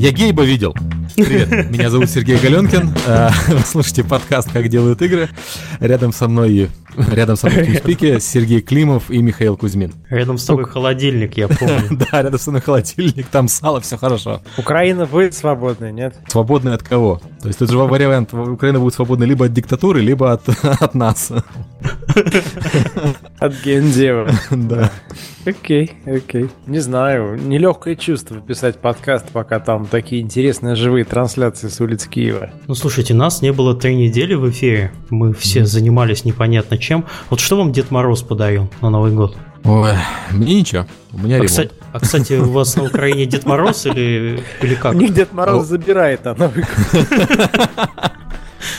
Я гейба видел. Привет, меня зовут Сергей Галенкин. Э, вы слушаете подкаст «Как делают игры». Рядом со мной, рядом со мной в TeamSpeak Сергей Климов и Михаил Кузьмин. Рядом с тобой холодильник, я помню. Да, рядом со мной холодильник, там сало, все хорошо. Украина будет свободной, нет? Свободной от кого? То есть тут же вариант, Украина будет свободной либо от диктатуры, либо от, от нас. От гендева. Да. Окей, окей. Не знаю, нелегкое чувство писать подкаст, пока там такие интересные живые трансляции с улиц Киева. Ну, слушайте, нас не было три недели в эфире. Мы все занимались непонятно чем. Вот что вам Дед Мороз подарил на Новый год? Ой, мне ничего. У меня А, ремонт. кстати, а, кстати, у вас на Украине Дед Мороз или, или как? У них Дед Мороз забирает, а Новый год.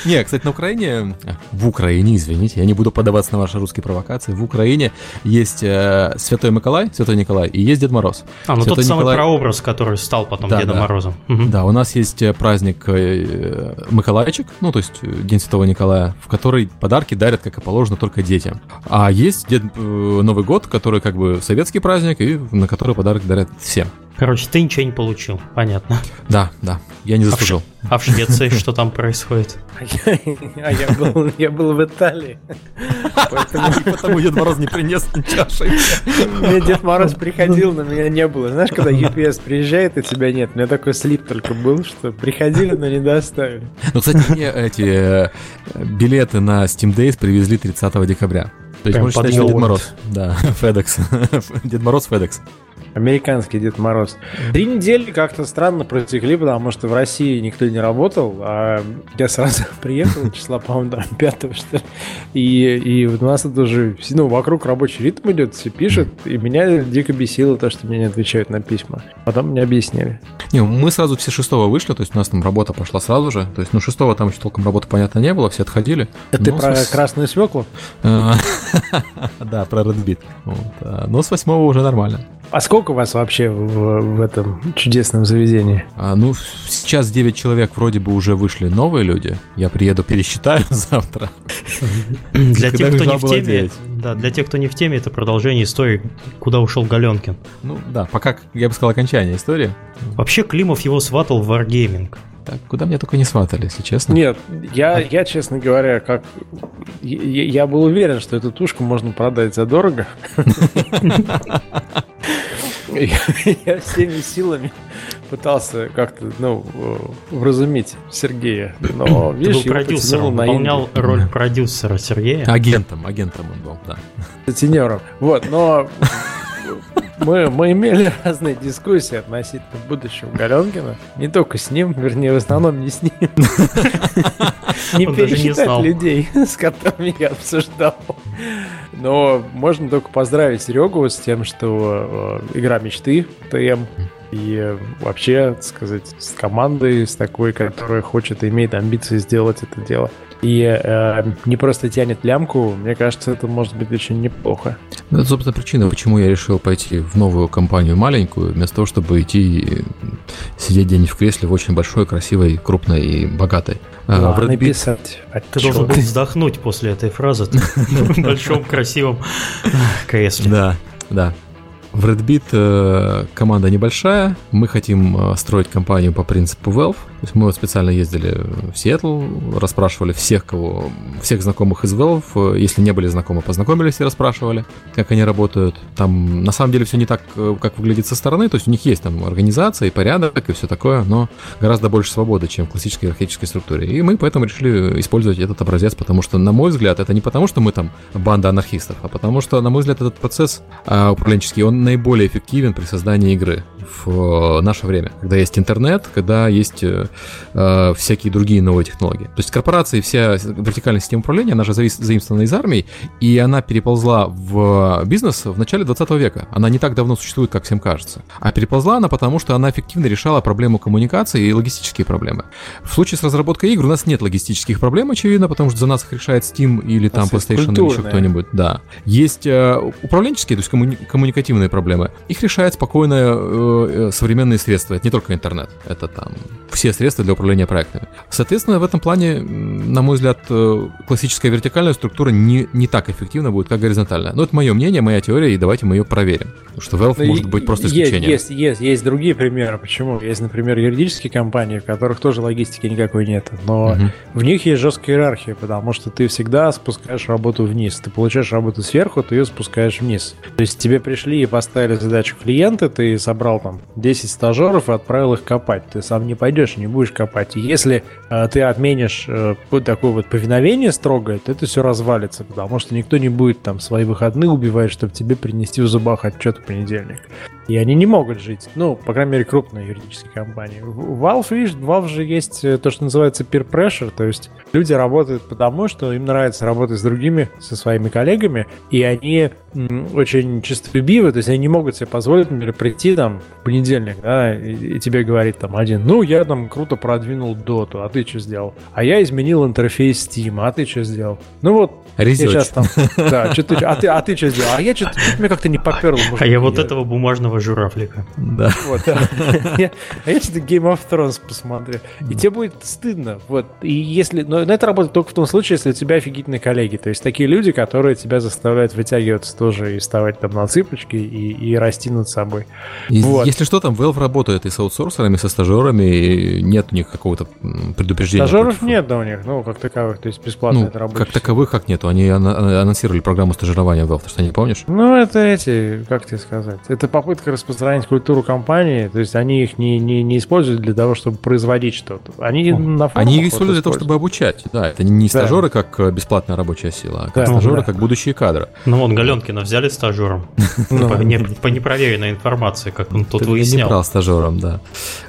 Не, кстати, на Украине, а, в Украине, извините, я не буду подаваться на ваши русские провокации, в Украине есть э, Святой Николай, Святой Николай, и есть Дед Мороз. А, ну Святой тот самый Николай- прообраз, который стал потом Да, Дедом да. Морозом. Мгм. Да, у нас есть э, праздник э, Миколайчик, ну, то есть э, День Святого Николая, в который подарки дарят, как и положено, только детям. А есть Дед, э, Новый год, который как бы советский праздник, и на который подарок дарят всем. Короче, ты ничего не получил, понятно. Да, да, я не А в, заслужил. А в Швеции что там происходит? А я- А был, я был в Италии. Поэтому Потому Дед Мороз не принес чаши. мне Дед Мороз приходил, но меня не было. Знаешь, когда UPS приезжает, и тебя нет. У меня такой слип только был, что приходили, но не доставили. Ну, кстати, мне эти э, билеты на Steam Days привезли 30 декабря. То есть можно считать, что Дед. Мороз. Да, FedEx. Дед Мороз FedEx. Американский Дед Мороз. Три недели как-то странно протекли, потому что в России никто не работал, а я сразу приехал, числа, по-моему, там, пятого, что ли. И, и у нас это уже, ну, вокруг рабочий ритм идет, все пишут, и меня дико бесило то, что мне не отвечают на письма. Потом мне объяснили. Не, мы сразу все шестого вышли, то есть у нас там работа пошла сразу же. То есть, ну, шестого там еще толком работы, понятно, не было, все отходили. Это ты Ну, про с- красную свеклу? Да, про Red Beat. Вот, а, Но с восьмого уже нормально. А сколько вас вообще в, в этом чудесном заведении? А, Ну, сейчас 9 человек вроде бы уже вышли новые люди. Я приеду, пересчитаю завтра. Для тех, кто не в теме, да, для тех, кто не в теме, это продолжение истории, куда ушел Галенкин. Ну, да, пока, я бы сказал, окончание истории. Вообще Климов его сватал в Wargaming. Так, куда меня только не сватали, если честно. Нет, я, я, честно говоря, как я, я был уверен, что эту тушку можно продать задорого. Я я всеми силами пытался как-то, ну, вразумить Сергея. Но, видишь, был его продюсером, на выполнял Индию. роль продюсера Сергея. Агентом, агентом он был, да. Сутенером. Вот, но мы, мы имели разные дискуссии относительно будущего Галенкина. Не только с ним, вернее, в основном не с ним. Не пересчитать людей, с которыми я обсуждал. Но можно только поздравить Серегу с тем, что э, игра мечты ТМ и вообще, так сказать, с командой, с такой, которая хочет и имеет амбиции сделать это дело. И э, не просто тянет лямку, мне кажется, это может быть очень неплохо. Ну, Это, собственно, причина, почему я решил пойти в новую компанию маленькую, вместо того, чтобы идти сидеть где-нибудь в кресле в очень большой, красивой, крупной и богатой. А, в Ладно, Red Beat- писать. Ты должен был вздохнуть после этой фразы в большом красивом кресле. Да, да. В Red Beat э, команда небольшая. Мы хотим э, строить компанию по принципу Valve. Мы специально ездили в Сиэтл, расспрашивали всех, кого, всех знакомых из Valve. Э, Если не были знакомы, познакомились и расспрашивали, как они работают. Там на самом деле все не так, э, как выглядит со стороны. То есть у них есть там организация и порядок и все такое, но гораздо больше свободы, чем в классической иерархической структуре. И мы поэтому решили использовать этот образец, потому что, на мой взгляд, это не потому, что мы там банда анархистов, а потому что, на мой взгляд, этот процесс а, управленческий, он наиболее эффективен при создании игры в э, наше время, когда есть интернет, когда есть э, всякие другие новые технологии. То есть корпорации, вся вертикальная система управления, она же завис- заимствована из армии, и она переползла в бизнес в начале 20 века. Она не так давно существует, как всем кажется. А переползла она потому, что она эффективно решала проблему коммуникации и логистические проблемы. В случае с разработкой игр у нас нет логистических проблем, очевидно, потому что за нас их решает Steam или там есть PlayStation или еще кто-нибудь. Да. Есть э, управленческие, то есть коммуни- коммуникативные проблемы. Их решает спокойно э, э, современные средства. Это не только интернет. Это там все средства для управления проектами. Соответственно, в этом плане, на мой взгляд, э, классическая вертикальная структура не, не так эффективна будет, как горизонтальная. Но это мое мнение, моя теория, и давайте мы ее проверим. Потому что Valve может быть просто исключением. Есть, есть, есть, есть другие примеры. Почему? Есть, например, юридические компании, в которых тоже логистики никакой нет. Но угу. в них есть жесткая иерархия, потому что ты всегда спускаешь работу вниз. Ты получаешь работу сверху, ты ее спускаешь вниз. То есть тебе пришли и поставили задачу клиента, ты собрал там 10 стажеров и отправил их копать. Ты сам не пойдешь, не будешь копать. Если э, ты отменишь э, вот такое вот повиновение строгое, то это все развалится, потому что никто не будет там свои выходные убивать, чтобы тебе принести в зубах отчет в понедельник. И они не могут жить. Ну, по крайней мере, крупные юридические компании. В Valve, видишь, в Valve же есть э, то, что называется peer pressure, то есть люди работают потому, что им нравится работать с другими, со своими коллегами, и они очень честолюбивы, то есть они не могут себе позволить, например, прийти там в понедельник, да, и, и тебе говорит там один, ну, я там круто продвинул доту, а ты что сделал? А я изменил интерфейс Steam, а ты что сделал? Ну вот, Research. сейчас там, да, что ты, а ты, а ты что сделал? А я что-то, мне как-то не поперло. А я вот этого бумажного журавлика. Да. Вот, да. А я что-то Game of Thrones посмотрю. И тебе будет стыдно. Вот. И если... Но это работает только в том случае, если у тебя офигительные коллеги. То есть такие люди, которые тебя заставляют вытягиваться тоже и вставать там на цыпочки и, и расти над собой. И, вот. Если что, там Valve работает и с аутсорсерами, и со стажерами, и нет у них какого-то предупреждения. Стажеров против... нет да, у них, ну, как таковых, то есть бесплатно ну, это работает. Как таковых как нету. Они анонсировали программу стажирования Valve, ты что, не помнишь? Ну, это эти, как тебе сказать, это попытка распространить культуру компании, то есть они их не, не, не используют для того, чтобы производить что-то. Они на Они их используют для того, чтобы обучать. Да, это не стажеры да. как э, бесплатная рабочая сила, а как да. стажеры да. как будущие кадры. Ну вон, Галенкина взяли стажером. Ну. По непроверенной информации, как он тут выяснял. не брал стажером, да.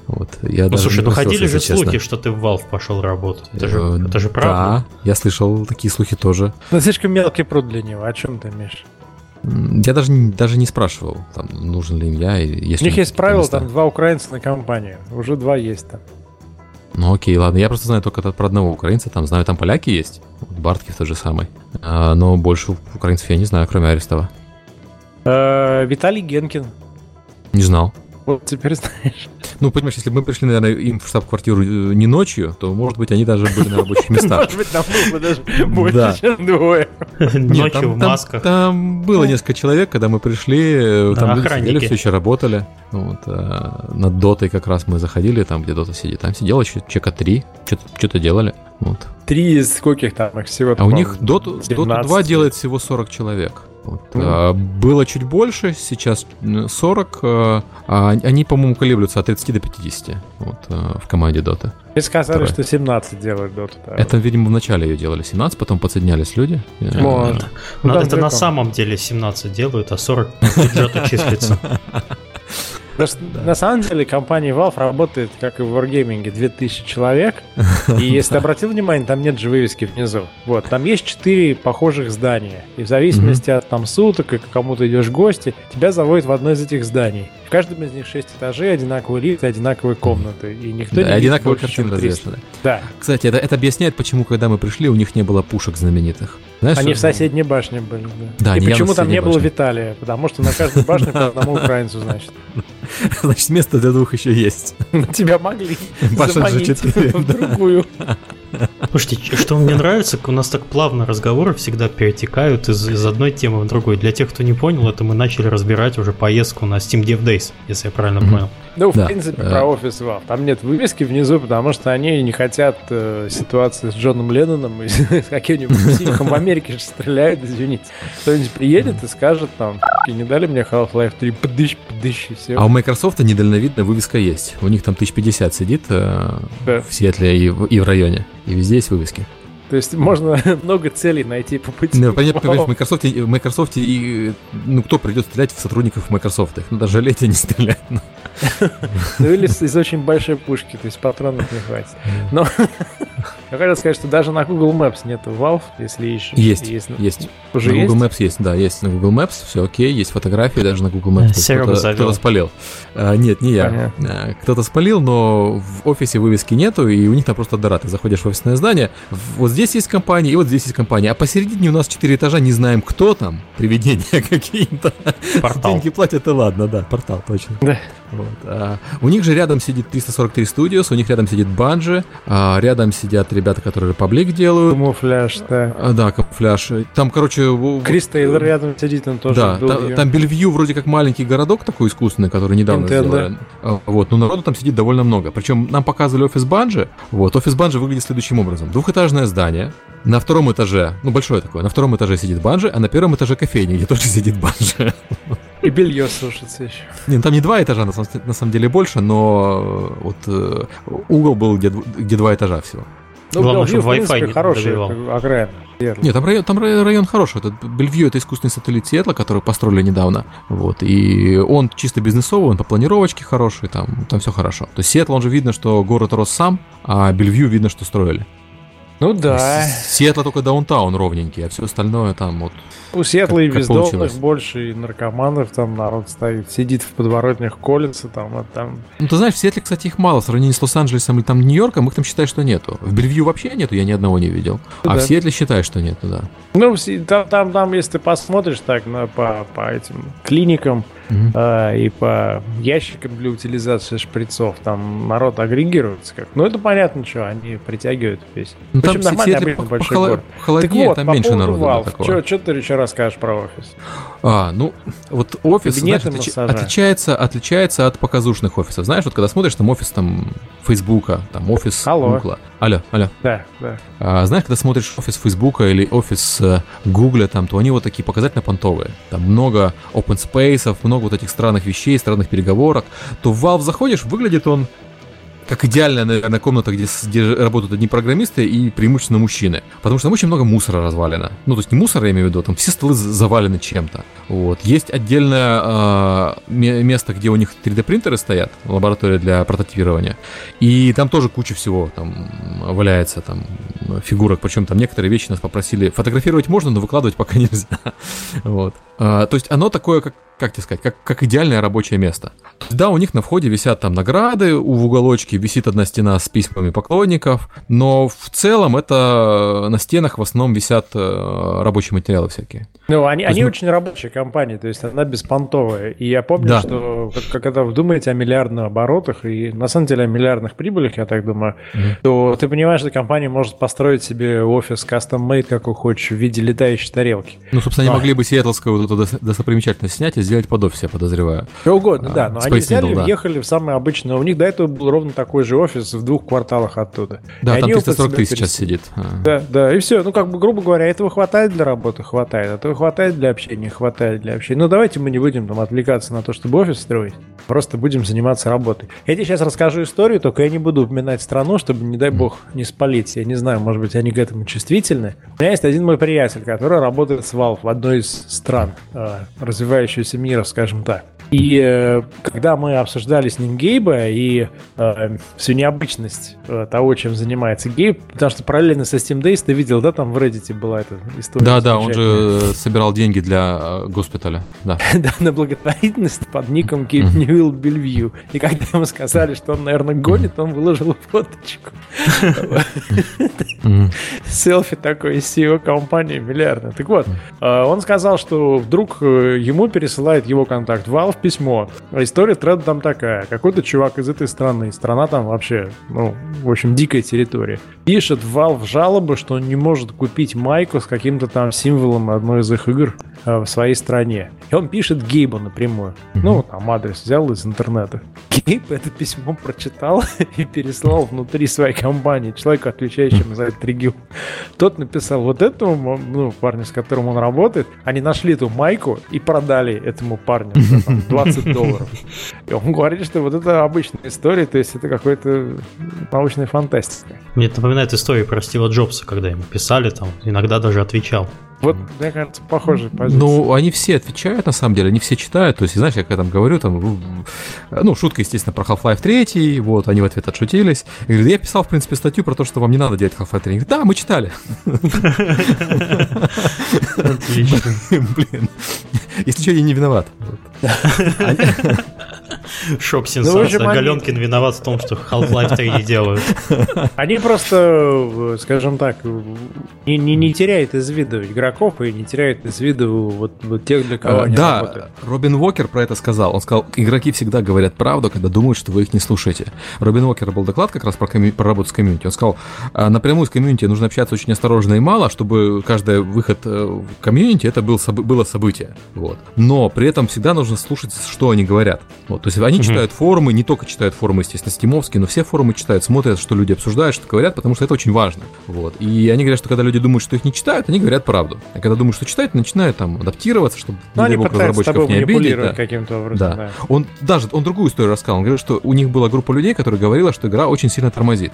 Вот. Я ну слушай, ну ходили же слухи, что ты в Valve пошел работать. Это же, э, это же правда. Да, я слышал такие слухи тоже. Ну слишком мелкий пруд для него. О чем ты, Миш? Я даже, даже не спрашивал, там, нужен ли им я. Если У них есть правило, там два украинца на компанию. Уже два есть там. Ну окей, ладно. Я просто знаю только про одного украинца. Там знаю, там поляки есть. Барткив тот же самый. А, но больше украинцев я не знаю, кроме Арестова. Э, Виталий Генкин. Не знал. Вот теперь знаешь. Ну, понимаешь, если бы мы пришли, наверное, им в штаб-квартиру э, не ночью, то, может быть, они даже были на рабочих местах. Может быть, там было даже больше, чем двое. Ночью в масках. Там было несколько человек, когда мы пришли, э, там люди сидели, все еще работали. Вот, а, над дотой как раз мы заходили, там, где дота сидит. Там сидело чека три, что-то делали. Вот. Три из скольких там их всего? А у них доту 2 делает всего 40 человек. Вот. Mm. А, было чуть больше, сейчас 40. А, а они, по-моему, колеблются от 30 до 50 вот, в команде Dota. Вы сказали, Второе. что 17 делают Dota. Да. Это, видимо, в начале ее делали 17, потом подсоединялись люди. Вот. Ну, это на самом деле 17 делают, а 40 бюджета числится. Потому что да. на самом деле компания Valve работает, как и в Wargaming, 2000 человек. И если ты обратил внимание, там нет же вывески внизу. Вот, там есть четыре похожих здания. И в зависимости от там суток, и к кому-то идешь в гости, тебя заводят в одно из этих зданий. Каждом из них 6 этажей, одинаковые лифты, одинаковые комнаты. И никто да, не одинаковые картины развешаны. Да. Кстати, это, это объясняет, почему, когда мы пришли, у них не было пушек знаменитых. Знаешь, они что? в соседней башне были. Да, да и почему там не башне. было Виталия? Потому что на каждой башне по одному украинцу, значит. Значит, место для двух еще есть. Тебя могли заманить в другую. Слушайте, что мне нравится, у нас так плавно разговоры всегда перетекают из, из одной темы в другую. Для тех, кто не понял, это мы начали разбирать уже поездку на Steam Dev Days, если я правильно mm-hmm. понял. Ну, в да. принципе, про офис Valve. Там нет вывески внизу, потому что они не хотят э, ситуации с Джоном Ленноном и с каким-нибудь психом в Америке же стреляют, извините. Кто-нибудь приедет и скажет там, не дали мне Half-Life 3, подыщ, подыщ, все. А у Microsoft недальновидная вывеска есть. У них там 1050 сидит э, да. в Сиэтле и в, и в районе. И везде есть вывески. То есть можно много целей найти по пути. Ну, понятно, в Microsoft, в Microsoft и, ну, кто придет стрелять в сотрудников Microsoft? Их надо жалеть, а не стрелять. Ну, ну или из очень большой пушки, то есть патронов не хватит. Но я хотел сказать, что даже на Google Maps нету Valve, если еще есть. Есть, есть. Уже на Google Maps есть, да, есть на Google Maps, все окей, есть фотографии даже на Google Maps. Кто-то, кто спалил. А, нет, не я. А, кто-то спалил, но в офисе вывески нету, и у них там просто дыра. Ты заходишь в офисное здание, вот здесь здесь есть компания, и вот здесь есть компания. А посередине у нас четыре этажа, не знаем, кто там, привидения какие-то. Портал. Деньги платят, и ладно, да, портал, точно. Да. Вот. А, у них же рядом сидит 343 Studios, у них рядом сидит Bungie, а, рядом сидят ребята, которые Republic делают. Камуфляж, да. А, да, камуфляж. Там, короче... Крис Тейлор рядом сидит, он тоже Да, там, там Бельвью вроде как маленький городок такой искусственный, который недавно Nintendo. сделали. А, Вот, но народу там сидит довольно много. Причем нам показывали офис Банжи. Вот, офис Банжи выглядит следующим образом. Двухэтажное здание, на втором этаже, ну большое такое, на втором этаже сидит Банжи, а на первом этаже кофейня, где тоже сидит Банжи. И белье сушится еще. Не, ну там не два этажа, на самом, на самом деле больше, но э, вот э, угол был, где, где два этажа всего. Ну, Главное, чтобы в принципе, Wi-Fi не хороший окраин. Верно. Нет, там район, там рай- район хороший. Это Бельвью это искусственный сателлит Сиэтла, который построили недавно. Вот. И он чисто бизнесовый, он по планировочке хороший, там, там все хорошо. То есть Сиэтл, он же видно, что город рос сам, а Бельвью видно, что строили. Ну да. Сиэтла только даунтаун ровненький, а все остальное там вот. У Сиэтла и бездомных больше, и наркоманов там народ стоит, сидит в подворотнях, колется там, а там... Ну, ты знаешь, в Сиэтле, кстати, их мало. В сравнении с Лос-Анджелесом или там Нью-Йорком, их там считай, что нету. В Бельвью вообще нету, я ни одного не видел. А Да. в Сиэтле считай, что нету, да. Ну, там, там, там, если ты посмотришь так на, по, по этим клиникам а, и по ящикам для утилизации шприцов, там народ агрегируется как. Ну, это понятно, что они притягивают весь. Ну, В общем, обычно по- большой похоло- город. холоднее, так вот, там по меньше народу. Valve. Что ты еще расскажешь про офис? А, ну, вот офис, знаешь, Кабинеты массажа. отличается, отличается от показушных офисов. Знаешь, вот когда смотришь, там офис там Фейсбука, там офис Алло. Гугла. Алло, алло. Да, да. А, знаешь, когда смотришь офис Фейсбука или офис э, Гугля, там, то они вот такие показательно понтовые. Там много open space, много вот этих странных вещей, странных переговорок. То в Valve заходишь, выглядит он как идеальная, наверное, комната, где, где работают одни программисты и преимущественно мужчины. Потому что там очень много мусора развалено. Ну, то есть не мусора, я имею в виду, там все столы завалены чем-то. Вот. Есть отдельное э, ме- место, где у них 3D-принтеры стоят, лаборатория для прототипирования. И там тоже куча всего там валяется, там фигурок. Причем там некоторые вещи нас попросили фотографировать можно, но выкладывать пока нельзя. Вот. А, то есть оно такое, как, как тебе сказать, как, как идеальное рабочее место. Да, у них на входе висят там награды, у в уголочке висит одна стена с письмами поклонников, но в целом это на стенах в основном висят э, рабочие материалы всякие. Ну, они, они мы- очень рабочая компания, то есть она беспонтовая. И я помню, Да. что как- когда вы думаете о миллиардных оборотах и на самом деле о миллиардных прибылях, я так думаю, Мгм. то ты понимаешь, что компания может построить себе офис custom-made, какой хочешь, в виде летающей тарелки. Ну, собственно, они Да. могли бы сиэтлскую вот эту дос- достопримечательность снять и сделать под офис, я подозреваю. Что угодно, А, да. Но Space они взяли, Needle, да. въехали в самый обычный. У них до этого был ровно такой же офис в двух кварталах оттуда. Да, И там они его под 343 себя сейчас сидит. А. Да, да, и все. Ну, как бы, грубо говоря, этого хватает для работы, хватает. Этого хватает для общения, хватает для общения. Ну, давайте мы не будем там отвлекаться на то, чтобы офис строить. Просто будем заниматься работой. Я тебе сейчас расскажу историю, только я не буду упоминать страну, чтобы, не дай бог, не спалить. Я не знаю, может быть, они к этому чувствительны. У меня есть один мой приятель, который работает с Valve в одной из стран э, развивающегося мира, скажем так. И э, когда мы обсуждали с ним Гейба и э, всю необычность э, того, чем занимается Гейб, потому что параллельно со Steam Days ты видел, да, там в Reddit была эта история. Да, да, он же э, собирал деньги для э, госпиталя. Да. Да, на благотворительность под ником Кейп Ньюилл Бельвью. И когда ему сказали, что он, наверное, гонит, он выложил фоточку. Селфи такой из CEO компании миллиардной. Так вот, э, он сказал, что вдруг ему пересылает его контакт Valve письмо. А история треда там такая. Какой-то чувак из этой страны, страна там вообще, ну, в общем, дикая территория, пишет в Valve жалобы, что он не может купить майку с каким-то там символом одной из их игр э, в своей стране. И он пишет Гейбу напрямую. Ну, там адрес взял из интернета. Гейб это письмо прочитал и переслал внутри своей компании человеку, отвечающему за этот регион. Тот написал вот этому, ну, парню, с которым он работает, они нашли эту майку и продали этому парню за там, 20 долларов. И он говорит, что вот это обычная история, то есть это какой-то научная фантастика. Мне это напоминает историю про Стива Джобса, когда ему писали, там, иногда даже отвечал. Вот, мне кажется, похожая позиция. Ну, они все отвечают, на самом деле, они все читают. То есть, знаешь, я когда там говорю, там, ну, шутка, естественно, про Half-Life 3, вот, они в ответ отшутились. И говорят, я писал, в принципе, статью про то, что вам не надо делать Half-Life 3. Они говорят, да, мы читали. Отлично. Блин. Если что, я не виноват. Шок сенсация. Ну, Галенкин виноват в том, что Half-Life 3 не делают. Они просто, скажем так, не, не, не теряют из виду игроков и не теряют из виду вот, вот тех, для кого они да, работают. Робин Уокер про это сказал. Он сказал, игроки всегда говорят правду, когда думают, что вы их не слушаете. Робин Уокер был доклад как раз про, комью... про работу с комьюнити. Он сказал, «А, напрямую с комьюнити нужно общаться очень осторожно и мало, чтобы каждый выход э, в комьюнити это был, было событие. Вот. Но при этом всегда нужно слушать, что они говорят. Вот. То есть они угу. читают форумы, не только читают форумы, естественно, стимовские, но все форумы читают, смотрят, что люди обсуждают, что говорят, потому что это очень важно. Вот. И они говорят, что когда люди думают, что их не читают, они говорят правду. А когда думают, что читают, начинают там адаптироваться, чтобы ну, не бог, разработчиков не обидеть. Да. каким-то образом. Да. да. Он даже он другую историю рассказал. Он говорил, что у них была группа людей, которая говорила, что игра очень сильно тормозит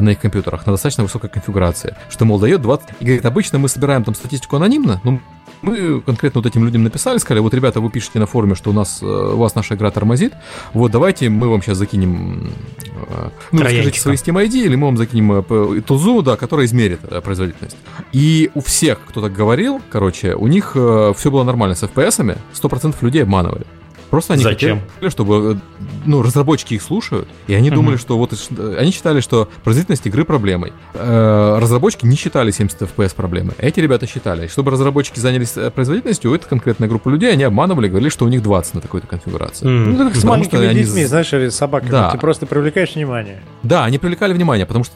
на их компьютерах на достаточно высокой конфигурации. Что, мол, дает 20... И говорит, обычно мы собираем там статистику анонимно, но мы конкретно вот этим людям написали, сказали, вот, ребята, вы пишете на форуме, что у нас, э, у вас наша игра тормозит, вот, давайте мы вам сейчас закинем, э, ну, скажите свои Steam ID, или мы вам закинем э, тузу, да, которая измерит производительность. И у всех, кто так говорил, короче, у них все было нормально с FPS-ами, 100% людей обманывали. Просто они Зачем? хотели, чтобы ну, разработчики их слушают, и они угу. думали, что вот они считали, что производительность игры проблемой. Э, разработчики не считали 70 FPS проблемой. Эти ребята считали. Чтобы разработчики занялись э, производительностью, у этой конкретной группы людей они обманывали, говорили, что у них 20 на такой-то конфигурации. Mm. Ну, как с маленькими они... детьми, знаешь, или с собаками. Да. Ты просто привлекаешь внимание. Да, они привлекали внимание, потому что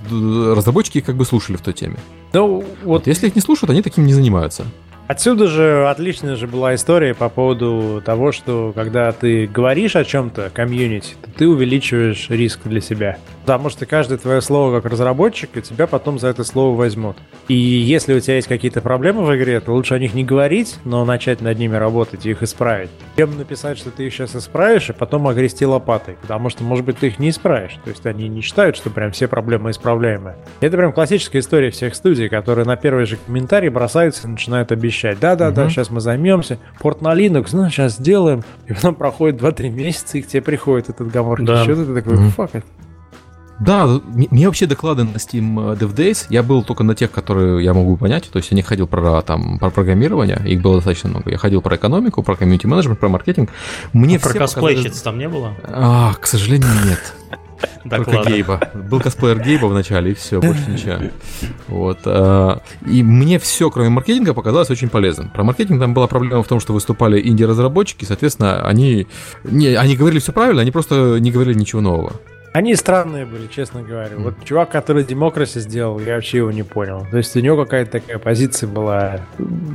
разработчики их как бы слушали в той теме. Ну, вот... вот если их не слушают, они таким не занимаются. Отсюда же отличная же была история по поводу того, что когда ты говоришь о чем-то, комьюнити, то ты увеличиваешь риск для себя. Потому что каждое твое слово как разработчик, и тебя потом за это слово возьмут. И если у тебя есть какие-то проблемы в игре, то лучше о них не говорить, но начать над ними работать и их исправить. Чем написать, что ты их сейчас исправишь, и потом огрести лопатой. Потому что, может быть, ты их не исправишь. То есть они не считают, что прям все проблемы исправляемые. Это прям классическая история всех студий, которые на первый же комментарий бросаются и начинают обещать. Да-да-да, угу. сейчас мы займемся. Порт на Linux, ну, сейчас сделаем. И потом проходит 2-3 месяца, и к тебе приходит этот гамор. Да. Что ты такой, угу. фак да, мне вообще доклады на Steam э, Dev Days, я был только на тех, которые я могу понять, то есть я не ходил про, там, про программирование, их было достаточно много. Я ходил про экономику, про комьюнити менеджмент, про маркетинг. Мне а про косплейщиц показали... там не было? А, к сожалению, нет. Только Гейба. Был косплеер Гейба в начале, и все, больше ничего. Вот. Э, и мне все, кроме маркетинга, показалось очень полезным. Про маркетинг там была проблема в том, что выступали инди-разработчики, соответственно, они, не, они говорили все правильно, они просто не говорили ничего нового. Они странные были, честно говоря. Вот чувак, который демокраси сделал, я вообще его не понял. То есть у него какая-то такая позиция была,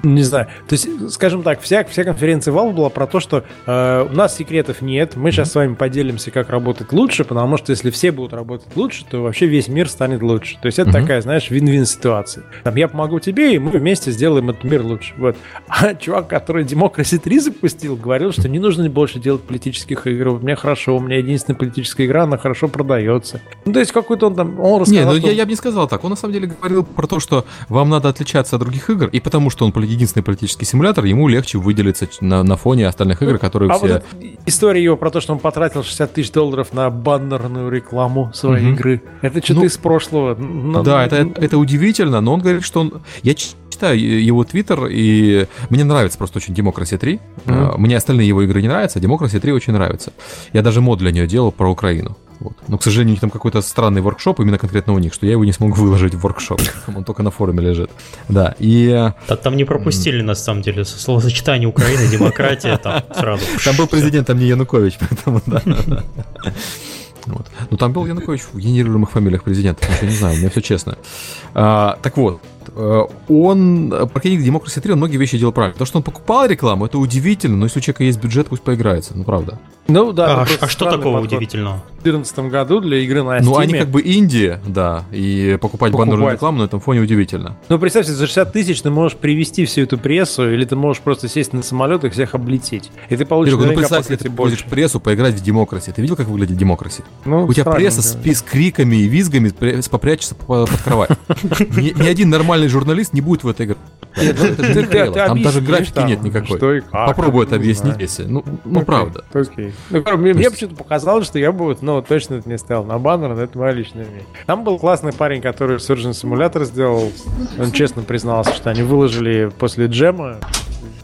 не знаю. То есть, скажем так, вся, вся конференция Valve была про то, что э, у нас секретов нет, мы сейчас с вами поделимся, как работать лучше, потому что если все будут работать лучше, то вообще весь мир станет лучше. То есть это mm-hmm. такая, знаешь, вин-вин ситуация. Там я помогу тебе, и мы вместе сделаем этот мир лучше. Вот. А чувак, который демокраси 3 запустил, говорил, что не нужно больше делать политических игр. У меня хорошо, у меня единственная политическая игра, она хорошо продается. Ну, то есть какой-то он там... Он рассказал, не, ну что... я, я бы не сказал так. Он на самом деле говорил про то, что вам надо отличаться от других игр, и потому что он единственный политический симулятор, ему легче выделиться на, на фоне остальных игр, которые а все... Вот история его про то, что он потратил 60 тысяч долларов на баннерную рекламу своей угу. игры. Это что-то ну, из прошлого. Да, это, это удивительно, но он говорит, что он... Я читаю его твиттер, и мне нравится просто очень Democracy 3. Mm-hmm. Мне остальные его игры не нравятся, а Democracy 3 очень нравится. Я даже мод для нее делал про Украину. Вот. Но, к сожалению, у них там какой-то странный воркшоп, именно конкретно у них, что я его не смогу выложить в воркшоп. Он только на форуме лежит. Да, и... Да, там не пропустили, на самом деле, словосочетание Украины, демократия, там сразу... Там был президент, там не Янукович, поэтому да. Вот. Ну, там был Янукович в генерируемых фамилиях президента, я не знаю, у меня все честно. А, так вот, он, маркетинг Democracy 3, он многие вещи делал правильно. То, что он покупал рекламу, это удивительно, но если у человека есть бюджет, пусть поиграется, ну правда. Ну да. А, а что такого подход. удивительного? В 2014 году для игры на Steam. Ну они как бы Индия, да, и покупать, покупать. баннерную рекламу на этом фоне удивительно. Ну представьте, за 60 тысяч ты можешь привести всю эту прессу, или ты можешь просто сесть на самолет и всех облететь. И ты получишь Серега, ну представь, если ты будешь прессу поиграть в Democracy. Ты видел, как выглядит Democracy? Ну, у тебя пресса с, с криками и визгами попрячется под кровать. Ни один нормальный журналист не будет в этой игре. Нет, ну, это ты, там даже графики там, нет никакой. Что и как, Попробуй это объяснить, если. Ну, ну правда. Окей. Ну, мне, мне почему-то показалось, что я бы, ну, точно это не ставил на баннер, но это моя личная мнение. Там был классный парень, который Surgeon Simulator сделал. Он честно признался, что они выложили после джема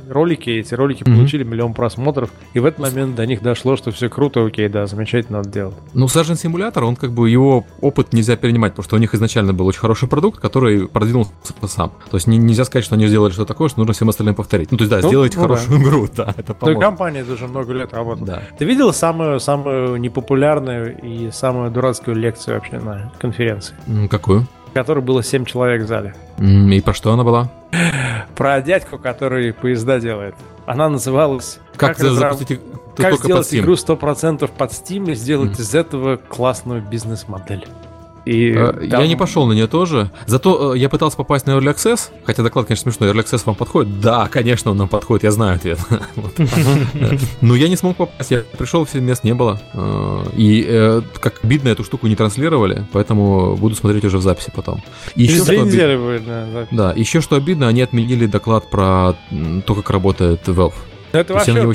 ролики, эти ролики Мгм. получили миллион просмотров, и в этот момент до них дошло, что все круто, окей, да, замечательно надо делать. Ну, Surgeon Simulator, он как бы его опыт нельзя перенимать, потому что у них изначально был очень хороший продукт, который продвинулся сам. То есть не- нельзя сказать, что они сделали что-то такое, что нужно всем остальным повторить. Ну, то есть, да, Ну, сделайте ну хорошую игру, да, это Ну и поможет. компания уже много лет работала. Да. Ты видел самую, самую непопулярную и самую дурацкую лекцию вообще на конференции? Какую? Которой было 7 человек в зале. И про что она была? Про дядьку, который поезда делает. Она называлась Как, разра- запустить как сделать игру 100% под Steam и сделать Мгм. из этого классную бизнес-модель. И Э, там- Я не пошел на нее тоже. Зато э, я пытался попасть на Early Access, хотя доклад, конечно, смешной. Early Access вам подходит? Да, конечно, он нам подходит, я знаю ответ. Но я не смог попасть, я пришел, все мест не было. Э, И э, как обидно эту штуку не транслировали, поэтому буду смотреть уже в записи потом. И еще что две оби- недели будет, да, еще что обидно, они отменили доклад про то, как работает Valve. Ну, Это вообще они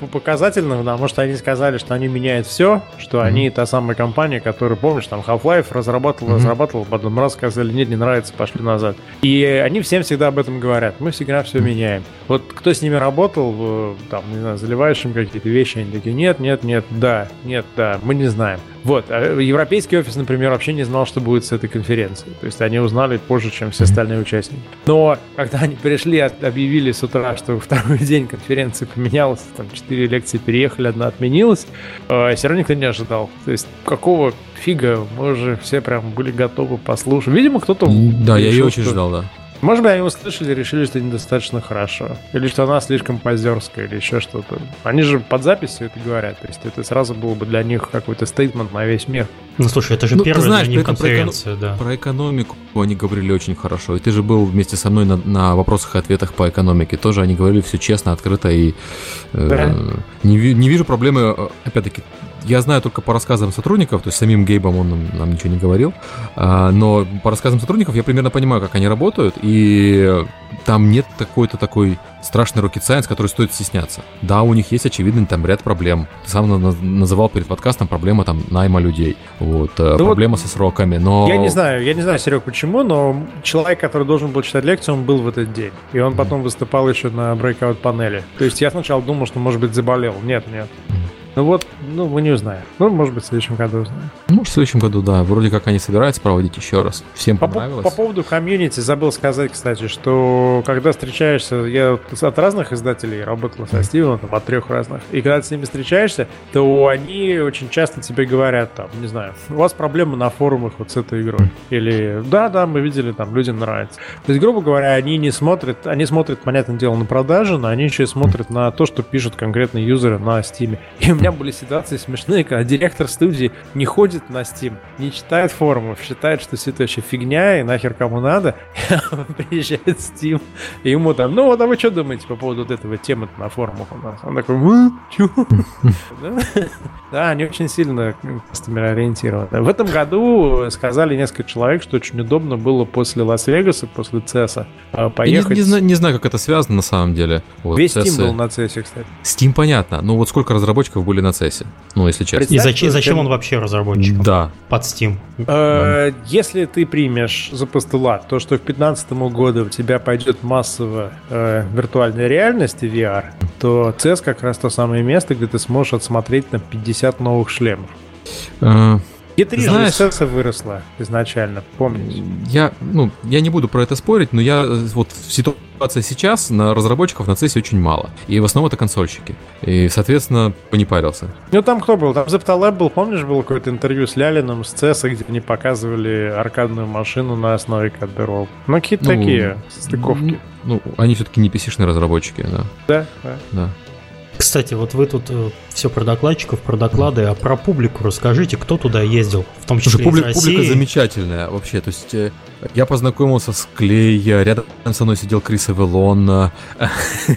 по- показательно, потому что они сказали, что они меняют все, что Мгм. они та самая компания, которая, помнишь, там Half-Life разрабатывала, Мгм. разрабатывала, потом раз сказали, нет, не нравится, пошли назад. И они всем всегда об этом говорят. Мы всегда все меняем. Вот кто с ними работал, э, там, не знаю, заливаешь им какие-то вещи, они такие, нет, нет, нет, да, нет, да, мы не знаем. Вот, а европейский офис, например, вообще не знал, что будет с этой конференцией. То есть они узнали позже, чем все остальные участники. Но когда они пришли, объявили с утра, что второй день конференции поменялась, там четыре лекции переехали, одна отменилась, э, все равно никто не ожидал. То есть какого фига мы уже все прям были готовы послушать. Видимо, кто-то... Да, я ее решил, очень что- ждал, да. Может быть, они услышали и решили, что недостаточно хорошо. Или что она слишком позерская, или еще что-то. Они же под запись все это говорят. То есть это сразу было бы для них какой-то стейтмент на весь мир. Ну слушай, это же Ну, первая знаешь, для них этом про эконом- конференция, да. Про экономику они говорили очень хорошо. И ты же был вместе со мной на, на вопросах и ответах по экономике. Тоже они говорили все честно, открыто и э, Да. не, не вижу проблемы. э, Опять-таки, я знаю только по рассказам сотрудников, то есть самим Гейбом он нам, нам ничего не говорил, а, но по рассказам сотрудников я примерно понимаю, как они работают, и там нет какой-то такой страшный rocket science, который стоит стесняться. Да, у них есть очевидный там ряд проблем. Ты сам на- называл перед подкастом проблема там найма людей, вот, э, Ну вот проблема со сроками, но... Я не знаю, я не знаю, Серег, почему, но человек, который должен был читать лекцию, он был в этот день. И он потом выступал еще на breakout панели. То есть я сначала думал, что, может быть, заболел. Нет, нет. Ну вот, ну, мы не узнаем. Ну, может быть, в следующем году узнаем. Может, в следующем году, да. Вроде как они собираются проводить еще раз. Всем По, по- понравилось. по поводу комьюнити забыл сказать, кстати, что когда встречаешься, я от разных издателей работал со Стивеном, там, от трех разных, и когда ты с ними встречаешься, то они очень часто тебе говорят, там, не знаю, у вас проблемы на форумах вот с этой игрой. Или, да-да, мы видели, там, людям нравится. То есть, грубо говоря, они не смотрят, они смотрят, понятное дело, на продажи, но они еще и смотрят на то, что пишут конкретные юзеры на Steam. И у меня были ситуации смешные, когда директор студии не ходит на Steam, не читает форумов, считает, что все это вообще фигня, и нахер кому надо. Приезжает в Steam, и ему там, ну вот, а вы что думаете по поводу вот этого темы на форумах у нас? Он такой? Да? Они очень сильно кастомер ориентированы. В этом году сказали несколько человек, что очень удобно было после Лас-Вегаса, после CES Я не, поехать. не знаю, не знаю, как это связано на самом деле. Вот, Весь Steam был на CES, кстати. Steam понятно. Ну вот сколько разработчиков были на CES? Ну, если честно. И зачем, он вообще разработчиком? Да. Под Steam. Э, Если ты примешь за постулат то, что к 2015 году у тебя пойдет массово э, виртуальная реальность и VR, то CES как раз то самое место, где ты сможешь отсмотреть на 50 новых шлемов. Э, И три же Знаешь- CES выросла изначально, помните? Я, ну, я не буду про это спорить, но я э, вот в ситуации сейчас на разработчиков на CES очень мало. И в основном это консольщики. И, соответственно, не парился. Ну там кто был? Там Zeptalab был, помнишь, было какое-то интервью с Лялиным с CES, где они показывали аркадную машину на основе кадберов. Ну, какие-то Ну, такие стыковки. Ну, они все-таки не PC-шные разработчики, да. Да, да. да. Кстати, вот вы тут все про докладчиков, про доклады, а про публику расскажите, кто туда ездил, в том числе Слушай, публи- из публика России. замечательная вообще. То есть э, я познакомился с Клей, рядом со мной сидел Крис Эвелон. э,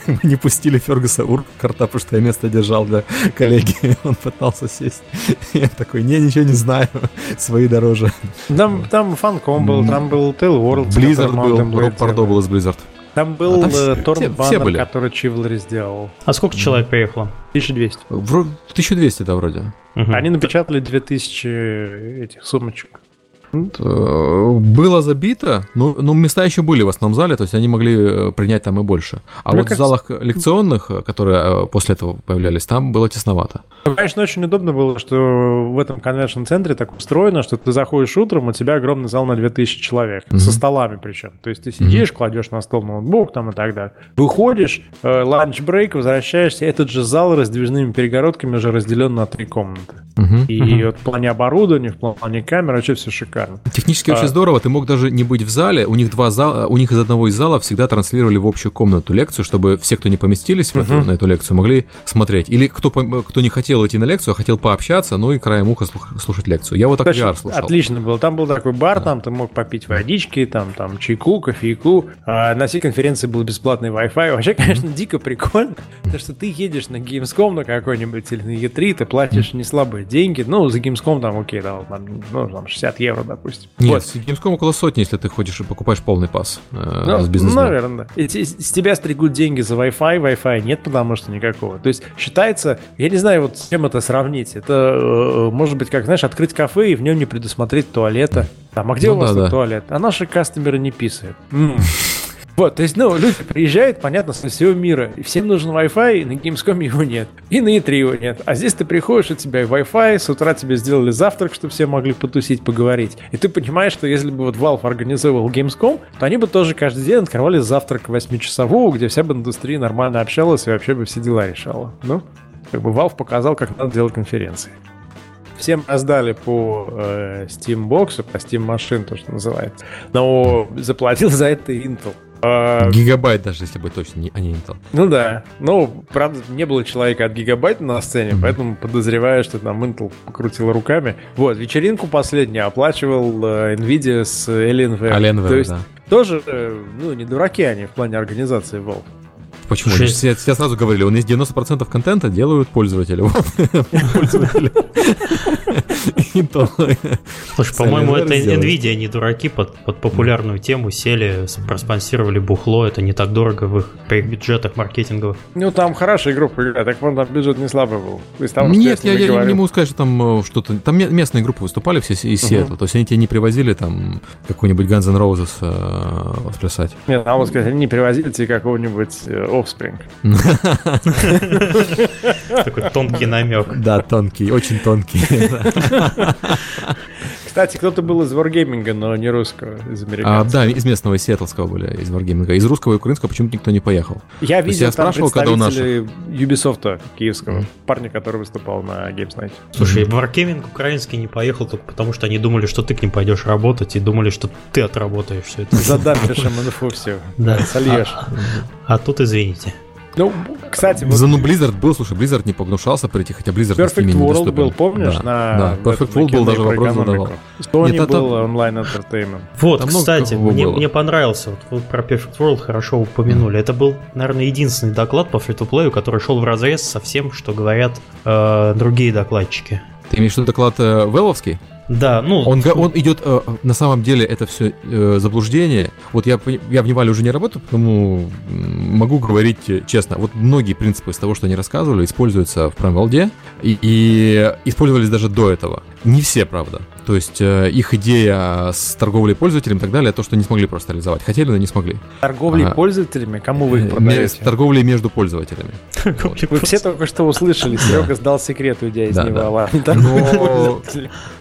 Мы не пустили Фергуса Уркарта, потому что я место держал для коллеги. Он пытался сесть. Я такой, не, ничего не знаю. Свои дороже. Там, там Фанком был, там был Tail World. с Blizzard был, Роб Пардо был из Blizzard. Там был А там э, Торн все- Баннер, все были. который Чивлари сделал. А сколько человек приехало? 1200. Вро- 1200, да, вроде. Мгм. Они напечатали 2000 этих сумочек. Было забито, но, но места еще были в основном зале, то есть они могли принять там и больше. А Мне вот кажется... в залах лекционных, которые после этого появлялись, там было тесновато. Конечно, очень удобно было, что в этом convention-центре так устроено, что ты заходишь утром, у тебя огромный зал на 2000 человек, mm-hmm. со столами причем. То есть ты сидишь, mm-hmm. кладешь на стол ноутбук там и так далее. Выходишь, э, lunch break, возвращаешься, этот же зал раздвижными перегородками уже разделен на три комнаты. Mm-hmm. И mm-hmm. вот в плане оборудования, в плане камер, вообще все шикарно. Технически а... очень здорово, ты мог даже не быть в зале, у них два зала, у них из одного из залов всегда транслировали в общую комнату лекцию, чтобы все, кто не поместились в эту, на эту лекцию, могли смотреть. Или кто, кто не хотел идти на лекцию, а хотел пообщаться, ну и краем уха слушать лекцию. Я вот так VR слушал. Отлично было. Там был такой бар, да. там ты мог попить водички, там, там чайку, кофейку. А на всей конференции был бесплатный Wi-Fi. Вообще, конечно, дико прикольно, потому что ты едешь на Gamescom на какой-нибудь или на E3, ты платишь не слабые деньги. Ну, за Gamescom там, окей, да, ну, там 60 евро, допустим. Нет, вот. с Gamescom около сотни, если ты ходишь и покупаешь полный пас э, ну, с бизнесом. Наверное, да. И, с тебя стригут деньги за Wi-Fi, Wi-Fi нет, потому что никакого. То есть считается, я не знаю, вот с чем это сравнить. Это э, может быть, как, знаешь, открыть кафе и в нем не предусмотреть туалета. Там, а где ну, у вас да, да. туалет? А наши кастомеры не писают. Вот, то есть, ну, люди приезжают, понятно, со всего мира, и всем нужен Wi-Fi, на Gamescom его нет, и на E3 его нет. А здесь ты приходишь, у тебя и Wi-Fi, с утра тебе сделали завтрак, чтобы все могли потусить, поговорить. И ты понимаешь, что если бы вот Valve организовывал Gamescom, то они бы тоже каждый день открывали завтрак 8-часового, где вся бы индустрия нормально общалась и вообще бы все дела решала. Ну, как бы Valve показал, как надо делать конференции. Всем раздали по э, Steam Box, по Steam Machine, то, что называется. Но заплатил за это Intel. А, Гигабайт даже, если бы точно, не, а не Intel. Ну да. Ну, правда, не было человека от гигабайта на сцене, mm-hmm. поэтому подозреваю, что там Intel покрутил руками. Вот, вечеринку последнюю оплачивал э, Nvidia с Alienware. Alienware, То есть да. тоже, э, ну, не дураки они в плане организации Valve. Почему? Они все, все сразу говорили, он из 90% контента делают пользователи. Слушай, по-моему, это Nvidia, они дураки под, под популярную тему сели, проспонсировали бухло, это не так дорого в их, бюджетах маркетинговых. Ну, там хорошая группа играет, так вон там бюджет не слабый был. Там, Нет, я, я не могу сказать, что там э, что-то... Там местные группы выступали все из Сиэтла, то есть они тебе не привозили там какой-нибудь Guns N' Roses э, восплясать. Нет, а вот сказать, они не привозили тебе какого-нибудь э, Offspring. Такой тонкий намек. Да, тонкий, очень тонкий. Кстати, кто-то был из Wargaming, но не русского, из американского. А, да, из местного, из Сиэтлского были, из Wargaming. Из русского и украинского почему-то никто не поехал. Я видел я там спрашивал, когда у наших... Ubisoft киевского, mm. парня, который выступал на Games Night. Слушай, mm. Wargaming украинский не поехал только потому, что они думали, что ты к ним пойдешь работать, и думали, что ты отработаешь все это. Задампишь МНФ все. Да. Сольешь. А, а тут извините. Ну, кстати... Вот... За ну Blizzard был, слушай, Blizzard не погнушался прийти, хотя Blizzard Perfect на World недоступен. был, помнишь? Да, на, да. Perfect World был, даже вопрос задавал. Sony Нет, был это... онлайн entertainment. Вот, Там кстати, мне, мне понравился, вот вы про Perfect World хорошо упомянули. Mm. Это был, наверное, единственный доклад по фри-то-плею, который шел в разрез со всем, что говорят э, другие докладчики. Ты имеешь в виду доклад э, Веловский? Да, ну... Он, он идет, э, на самом деле, это все э, заблуждение. Вот я, я в Невале уже не работаю, потому могу говорить честно. Вот многие принципы из того, что они рассказывали, используются в Праймвалде и, и использовались даже до этого. Не все, правда. То есть э, их идея с торговлей пользователями и так далее, то, что не смогли просто реализовать. Хотели, но не смогли. Торговлей а, пользователями? Кому вы их продаете? Торговлей между пользователями. Вы все только что услышали, Серега сдал секрет, уйдя из Невала.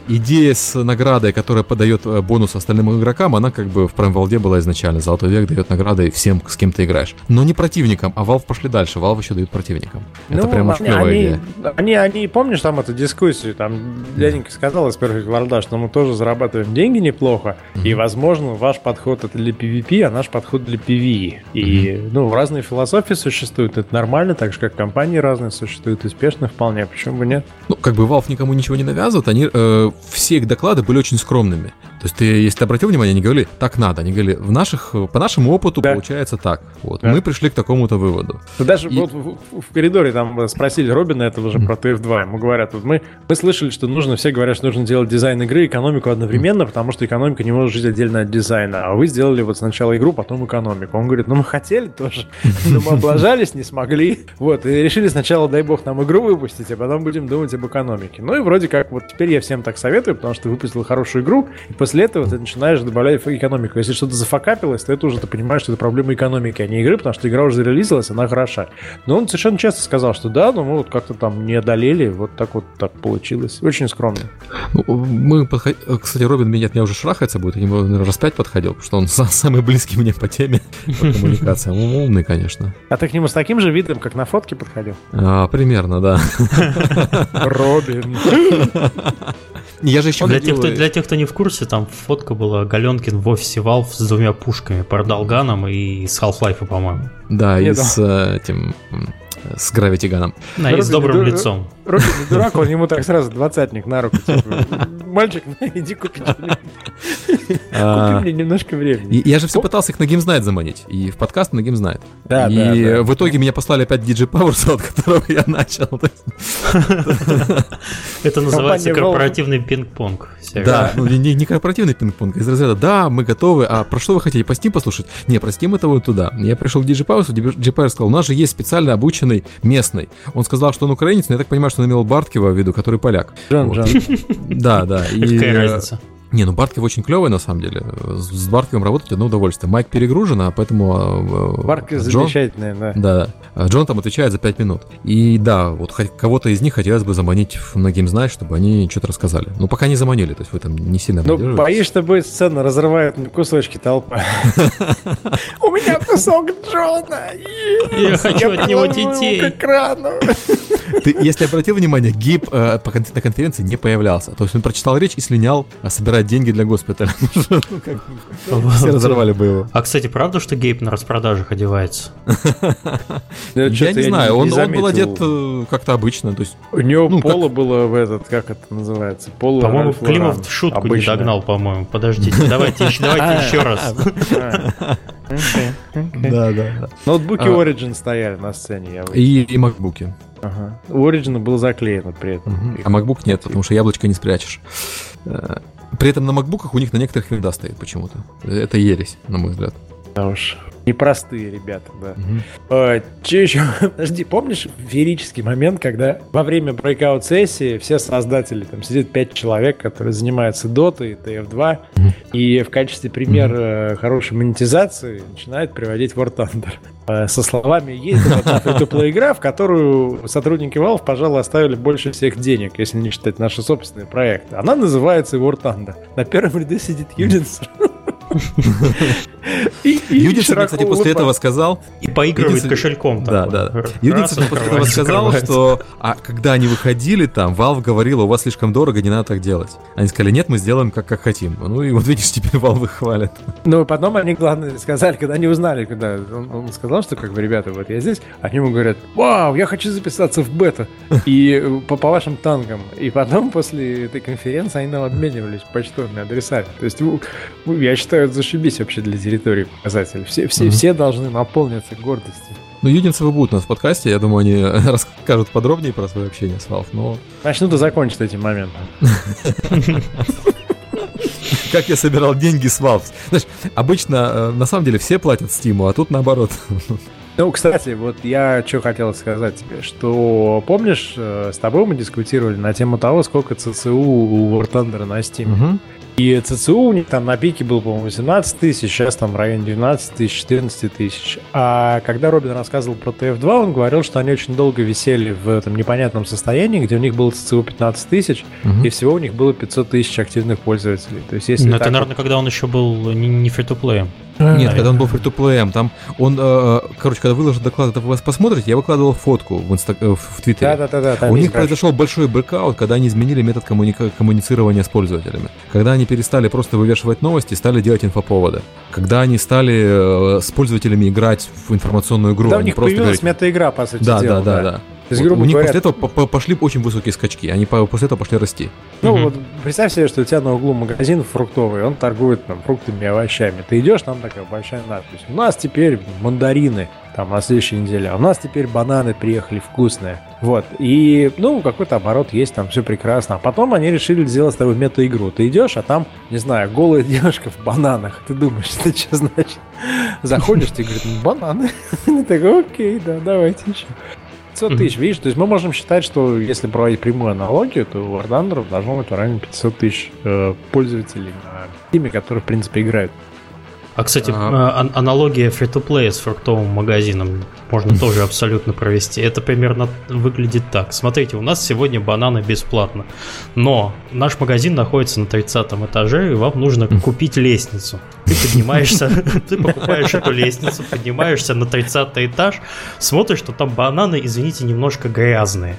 Идея с наградой, которая подает э, бонус остальным игрокам, она как бы в Valve была изначально. Золотой век дает награды всем, с кем ты играешь. Но не противникам, а Valve пошли дальше. Valve еще дают противникам. Это ну, прям очень клевая идея. Они, они, помнишь там эту дискуссию, там дяденька сказал из Perfect World, что мы тоже зарабатываем деньги неплохо, и, возможно, ваш подход это для PvP, а наш подход для PvE. И, ну, разные философии существуют, это нормально, так же, как компании разные существуют, успешно вполне, почему бы нет? Ну, как бы Valve никому ничего не навязывает, они э, все их доклады были очень скромными. То есть ты, если ты обратил внимание, они говорили, так надо. Они говорили, в наших, по нашему опыту да. получается так. Вот. Да. Мы пришли к такому-то выводу. Даже и... вот в, в, коридоре там спросили Робина этого же про TF2. Ему говорят, вот мы, мы слышали, что нужно, все говорят, что нужно делать дизайн игры и экономику одновременно, потому что экономика не может жить отдельно от дизайна. А вы сделали вот сначала игру, потом экономику. Он говорит, ну мы хотели тоже, но мы облажались, не смогли. Вот, и решили сначала, дай бог, нам игру выпустить, а потом будем думать об экономике. Ну и вроде как вот теперь я всем так советую, потому что выпустил хорошую игру, и после после этого ты начинаешь добавлять экономику. Если что-то зафакапилось, то это уже ты понимаешь, что это проблема экономики, а не игры, потому что игра уже зарелизилась, она хороша. Но он совершенно честно сказал, что да, но мы вот как-то там не одолели, вот так вот так получилось. Очень скромно. Ну, мы подход... Кстати, Робин меня, меня уже шрахаться будет, я ему, наверное, раз пять подходил, потому что он самый близкий мне по теме, по коммуникациям. Умный, конечно. А ты к нему с таким же видом, как на фотке подходил? А, примерно, да. Робин. Я же еще для, тех, кто, для тех, кто не в курсе, там фотка была Галенкин в офисе Valve с двумя пушками, Пардалганом и с Half-Life, по-моему. Да, и с э, этим с Gravity Gun. Да, и с добрым лицом. Робин не дурак, он ему так сразу двадцатник на руку. Типа, Мальчик, иди купи а, Купи мне немножко времени. Я же все пытался их на GameSnight заманить. И в подкаст на GameSnight. Да, И в итоге меня послали опять DJ Powers, от которого я начал. Это называется корпоративный пинг-понг. Да, ну не корпоративный пинг-понг. Из разряда, да, мы готовы. А про что вы хотите? По Steam послушать? Не, про Steam это вот туда. Я пришел к DJ Powers, DJ Powers сказал, у нас же есть специально обученный местный. Он сказал, что он украинец, но я так понимаю, что он имел Барткива в виду, который поляк. Жан, вот. Жан. Да, да. И, Какая разница? Не, ну Барткив очень клевый на самом деле. С Барткивом работать одно удовольствие. Майк перегружен, а поэтому... Э, Барткив замечательный, да. Да. А Джон там отвечает за 5 минут. И да, вот кого-то из них хотелось бы заманить на геймзнай, чтобы они что-то рассказали. Ну, пока не заманили, то есть вы там не сильно Ну, боишься, будет сцена разрывает на кусочки толпа. У меня кусок Джона! Я хочу от него детей. Ты, если обратил внимание, Гиб э, на конференции не появлялся. То есть он прочитал речь и слинял а собирать деньги для госпиталя. Ну, все разорвали бы его. А, кстати, правда, что Гейб на распродажах одевается? Я не знаю, он был одет э, как-то обычно. У него ну, поло было в этот, как это называется? Поло По-моему, Климов шутку не догнал, по-моему. Подождите, давайте еще раз. Да, да. Ноутбуки а. Origin стояли на сцене. И, и макбуки. Ага. У Origin был заклеен при этом. А MacBook нет, потому что яблочко не спрячешь. При этом на макбуках у них на некоторых винда стоит почему-то. Это ересь, на мой взгляд. Да уж. Непростые ребята, да. Угу. А, че еще? Подожди, помнишь феерический момент, когда во время breakout сессии все создатели, там сидит пять человек, которые занимаются Dota и TF2, угу. и в качестве примера угу. хорошей монетизации начинают приводить War Thunder. А, со словами, есть одна free игра, в которую сотрудники Valve, пожалуй, оставили больше всех денег, если не считать наши собственные проекты. Она называется War Thunder. На первом ряду сидит Юнинсер. Юдицер, кстати, после этого сказал... И поигрывает кошельком. Да, да. Юдицер после этого сказал, что а когда они выходили там, Valve говорила, у вас слишком дорого, не надо так делать. Они сказали, нет, мы сделаем как, как хотим. Ну и вот видишь, теперь Valve хвалят. Ну, потом они, главное, сказали, когда они узнали, когда он, он сказал, что как бы, ребята, вот я здесь, они ему говорят, вау, я хочу записаться в бета. И э, по, по вашим танкам. И потом, после этой конференции, они нам обменивались почтовыми адресами. То есть, я считаю, это зашибись вообще для территории показатель. Все, все, mm-hmm. все должны наполниться гордостью. Ну, Юдинцевы будут у нас в подкасте, я думаю, они расскажут подробнее про свое общение с Valve, но... Начнут и закончат этим моментом. Как я собирал деньги с Valve. Знаешь, обычно, э, на самом деле, все платят Steam, а тут наоборот. Ну, кстати, вот я что хотел сказать тебе, что помнишь, э, с тобой мы дискутировали на тему того, сколько ЦЦУ у War Thunder на Steam. Угу. И ЦЦУ у них там на пике был, по-моему, 18 тысяч, сейчас там в районе 12 тысяч, 14 тысяч. А когда Робин рассказывал про TF2, он говорил, что они очень долго висели в этом непонятном состоянии, где у них было ЦЦУ 15 тысяч, угу. и всего у них было 500 тысяч активных пользователей. То есть, если Но это, наверное, когда он еще был не, не фри-то-плеем. Нет, Наверное. когда он был фри-то-плеем, там он, э, короче, когда выложил доклад, это вы вас посмотрите, я выкладывал фотку в, инста, э, в Твиттере. Да, да, да, да. У них произошел большой брекаут, когда они изменили метод коммуника- коммуницирования с пользователями. Когда они перестали просто вывешивать новости, стали делать инфоповоды. Когда они стали э, с пользователями играть в информационную игру. Да, у них появилась говорить... мета-игра, по сути да, дела. Да, да, да. да. То есть, грубо у них говоря, после этого пошли очень высокие скачки, они после этого пошли расти. Ну угу. вот представь себе, что у тебя на углу магазин фруктовый, он торгует там фруктами и овощами. Ты идешь, там такая большая надпись. У нас теперь мандарины там на следующей неделе, а у нас теперь бананы приехали вкусные. Вот. И, ну, какой-то оборот есть, там все прекрасно. А потом они решили сделать с тобой мета-игру. Ты идешь, а там, не знаю, голая девушка в бананах. Ты думаешь, это что значит? Заходишь, ты говоришь, ну, бананы. Ты такой, окей, да, давайте еще. 500 тысяч, видишь, то есть мы можем считать, что если проводить прямую аналогию, то у Thunder должно быть в районе 500 тысяч э, пользователей на Steam, которые, в принципе, играют. А, кстати, а... аналогия free-to-play с фруктовым магазином можно тоже абсолютно провести. Это примерно выглядит так. Смотрите, у нас сегодня бананы бесплатно, но наш магазин находится на 30 этаже, и вам нужно купить лестницу. Ты поднимаешься, ты покупаешь эту лестницу, поднимаешься на 30 этаж, смотришь, что там бананы, извините, немножко грязные.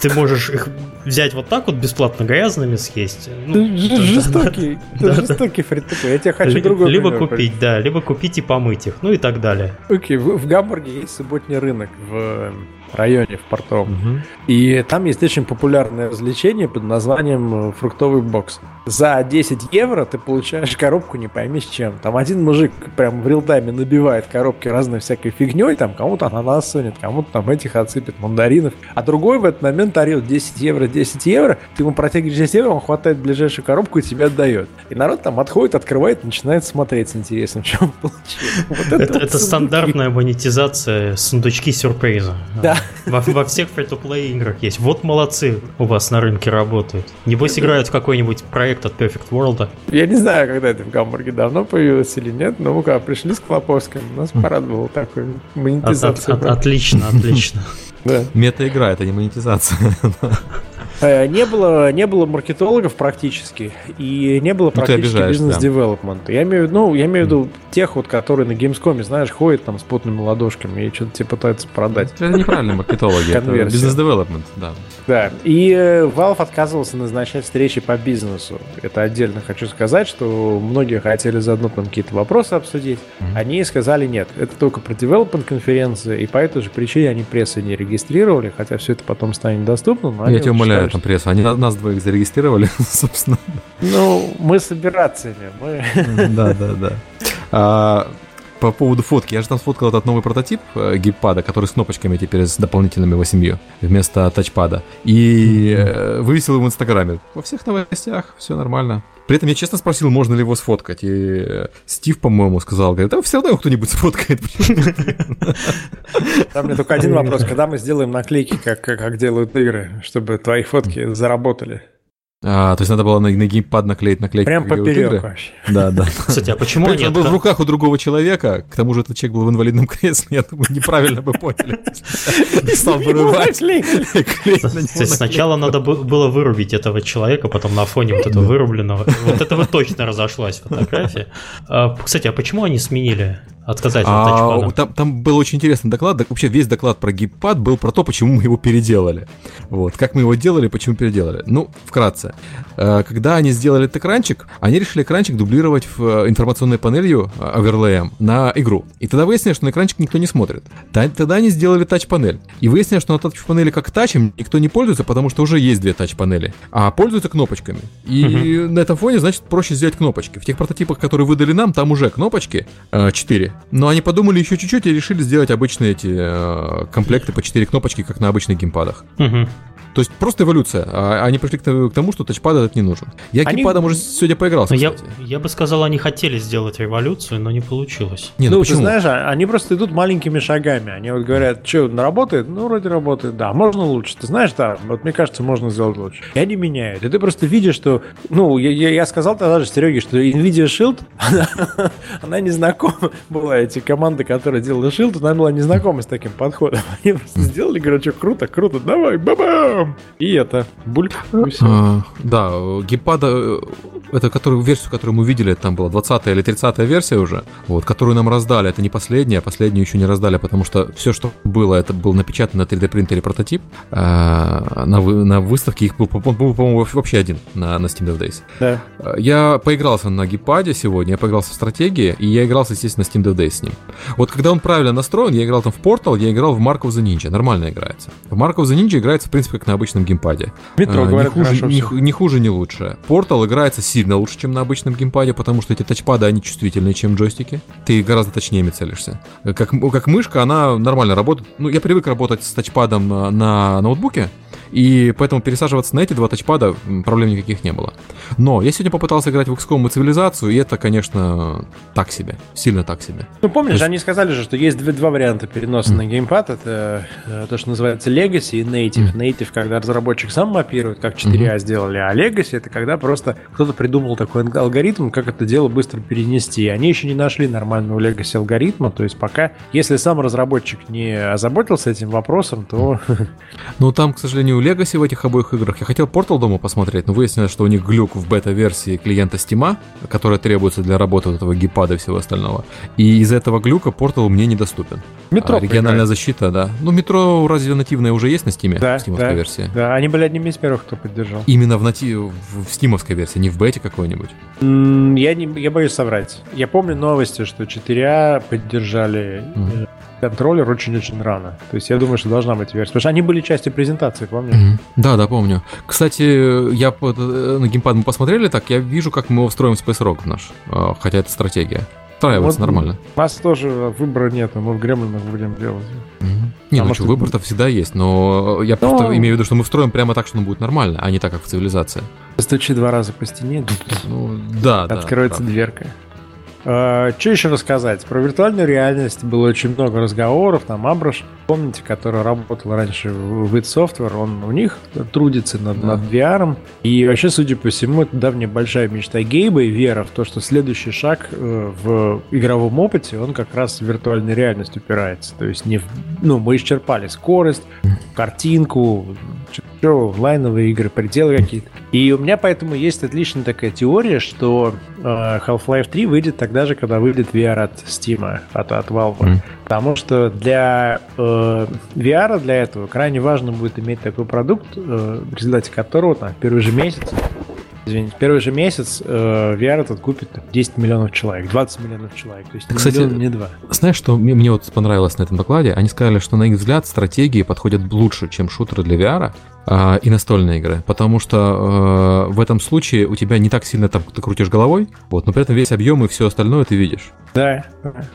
Ты можешь их взять вот так вот бесплатно грязными съесть. Ну, жестокий, да, жестокий фри Я тебе хочу другой Либо купить, да, либо купить и помыть их, ну и так далее. Окей, в Гамбурге есть субботний рынок в районе в портовом. Угу. И там есть очень популярное развлечение под названием э, фруктовый бокс. За 10 евро ты получаешь коробку не пойми с чем. Там один мужик прям в реалтайме набивает коробки разной всякой фигней, там кому-то ананас сунет, кому-то там этих отсыпет, мандаринов. А другой в этот момент орет 10 евро, 10 евро, ты ему протягиваешь 10 евро, он хватает ближайшую коробку и тебе отдает. И народ там отходит, открывает, начинает смотреть с интересом, что он получил. Вот это, это, вот это стандартная монетизация сундучки сюрприза. Да, во, во всех free-to-play играх есть. Вот молодцы у вас на рынке работают. Небось играют в какой-нибудь проект от Perfect World. Я не знаю, когда это в Гамбурге давно появилось или нет, но мы когда пришли с Клоповским, у нас парад был такой, монетизация. От, от, от, отлично, отлично. Да. Мета-игра, это не монетизация. Э, не было, не было маркетологов практически, и не было ну, практически бизнес-девелопмента. Да. Я имею ну, я имею в виду тех вот, которые на Gamescom, знаешь, ходят там с потными ладошками и что-то тебе пытаются продать. Это неправильно маркетологи, это бизнес-девелопмент, да. Да, и э, Valve отказывался назначать встречи по бизнесу. Это отдельно хочу сказать, что многие хотели заодно там какие-то вопросы обсудить. Mm-hmm. Они сказали нет, это только про development конференции, и по этой же причине они прессы не регистрировали, хотя все это потом станет доступно. Но Я тебя умоляю, там прессу. Они нас двоих зарегистрировали, собственно. Ну, мы с операциями. Мы... Да, да, да. А, по поводу фотки. Я же там сфоткал этот новый прототип э, гейпада, который с кнопочками теперь с дополнительными 8 вместо тачпада. И э, вывесил его в Инстаграме. Во всех новостях все нормально. При этом я честно спросил, можно ли его сфоткать. И э, Стив, по-моему, сказал, говорит, да все равно его кто-нибудь сфоткает. Там мне только один вопрос. Когда мы сделаем наклейки, как, как делают игры, чтобы твои фотки заработали? А, то есть надо было на, на геймпад наклеить наклейки. Прям поперек вообще. Да, да. Кстати, а почему они... Он был в руках у другого человека, к тому же этот человек был в инвалидном кресле, я думаю, неправильно бы поняли. Стал вырывать. Сначала надо было вырубить этого человека, потом на фоне вот этого вырубленного. Вот этого точно разошлась фотография. А, кстати, а почему они сменили отказать от а, там, там был очень интересный доклад. Вообще весь доклад про геймпад был про то, почему мы его переделали. Вот. Как мы его делали, почему переделали. Ну, вкратце. Э, когда они сделали этот экранчик, они решили экранчик дублировать в э, информационной панелью э, оверлеем на игру. И тогда выяснилось, что на экранчик никто не смотрит. Тогда они сделали тач-панель. И выяснилось, что на тач-панели как тачем никто не пользуется, потому что уже есть две тач-панели. А пользуются кнопочками. И uh-huh. на этом фоне, значит, проще сделать кнопочки. В тех прототипах, которые выдали нам, там уже кнопочки 4. Но они подумали еще чуть-чуть и решили сделать обычные эти э, комплекты по 4 кнопочки, как на обычных геймпадах. Угу. То есть просто эволюция. А они пришли к тому, что тачпад этот не нужен. Я они... геймпадом уже сегодня поигрался, я, я бы сказал, они хотели сделать революцию, но не получилось. Не, ну, ну почему? ты знаешь, а, они просто идут маленькими шагами. Они вот говорят, что, работает? Ну, вроде работает. Да, можно лучше. Ты знаешь, да, вот мне кажется, можно сделать лучше. И они меняют. И ты просто видишь, что... Ну, я, я, я сказал тогда же Сереге, что NVIDIA Shield, она, она не знакома была, эти команды, которые делали Shield, она была не знакома с таким подходом. Они просто сделали, говорят, что круто, круто, давай, бабам! И это, бульк. А, да, геймпада, э, это которую, версию, которую мы видели, там была 20 или 30 версия уже, вот, которую нам раздали, это не последняя, последнюю еще не раздали, потому что все, что было, это был напечатан на 3D принтере прототип, а, на, на выставке их был, по-моему, вообще один на, на Steam Dev Days. Да. Я поигрался на геймпаде сегодня, я поигрался в стратегии, и я игрался, естественно, на Steam Dev Days с ним. Вот когда он правильно настроен, я играл там в Portal, я играл в Mark of the Ninja, нормально играется. В Mark of the Ninja играется, в принципе, как на обычном геймпаде. Метро, а, говорят, не хуже, не, не хуже, не лучше. Portal играется сильно лучше, чем на обычном геймпаде, потому что эти тачпады, они чувствительнее, чем джойстики. Ты гораздо точнее целишься. Как, как мышка, она нормально работает. Ну, я привык работать с тачпадом на, на ноутбуке, И поэтому пересаживаться на эти два тачпада проблем никаких не было. Но я сегодня попытался играть в XCOM и цивилизацию, и это, конечно, так себе. Сильно так себе. Ну, помнишь, есть... они сказали же, что есть два, два варианта переноса mm. на геймпад. Это э, то, что называется Legacy и Native. Mm. Native, когда разработчик сам мапирует, как 4А mm-hmm. сделали, а Legacy это когда просто кто-то придумал такой алгоритм, как это дело быстро перенести. И они еще не нашли нормального Legacy алгоритма. То есть пока, если сам разработчик не озаботился этим вопросом, то... Ну, там, к сожалению, Legacy в этих обоих играх. Я хотел Portal дома посмотреть, но выяснилось, что у них глюк в бета-версии клиента Steam, которая требуется для работы вот этого гипада и всего остального. И из-за этого глюка Portal мне недоступен. Метро. А, региональная защита, да. Ну, метро разве нативное уже есть на Steam? Да, в да, версии? Да, они были одними из первых, кто поддержал. Именно в, нати... в стимовской версии, не в бете какой-нибудь? Я, не, я боюсь соврать. Я помню новости, что 4А поддержали mm контроллер очень-очень рано. То есть я думаю, что должна быть версия. Потому что они были частью презентации, помнишь? Mm-hmm. Да, да, помню. Кстати, я э, на геймпад мы посмотрели так, я вижу, как мы его встроим в Space Rock наш. А, хотя это стратегия. Встраивается вот нормально. У нас тоже выбора нет, мы в Гремлинах будем делать. Mm-hmm. Не, ну что, выбор-то всегда есть, но я но... просто имею в виду, что мы встроим прямо так, что он будет нормально, а не так, как в цивилизации. Стучи два раза по стене, ну, да, откроется да, дверка. А, что еще рассказать? Про виртуальную реальность было очень много разговоров. Там Абраш, помните, который работал раньше в id Software, он у них трудится над, да. над VR. И вообще, судя по всему, это давняя большая мечта Гейба и вера в то, что следующий шаг э, в игровом опыте, он как раз в виртуальную реальность упирается. То есть не в, ну, мы исчерпали скорость, картинку, что, онлайновые игры, пределы какие-то. И у меня поэтому есть отличная такая теория, что э, Half-Life 3 выйдет тогда же, когда выйдет VR от Steam, от, от Valve. Mm. Потому что для э, VR, для этого, крайне важно будет иметь такой продукт, э, в результате которого там, в первый же месяц Извините, первый же месяц э, VR этот купит 10 миллионов человек, 20 миллионов человек. То есть Кстати, миллион, не два. Знаешь, что мне, мне вот понравилось на этом докладе? Они сказали, что на их взгляд стратегии подходят лучше, чем шутеры для VR э, и настольные игры. Потому что э, в этом случае у тебя не так сильно там ты крутишь головой, вот, но при этом весь объем и все остальное ты видишь. Да.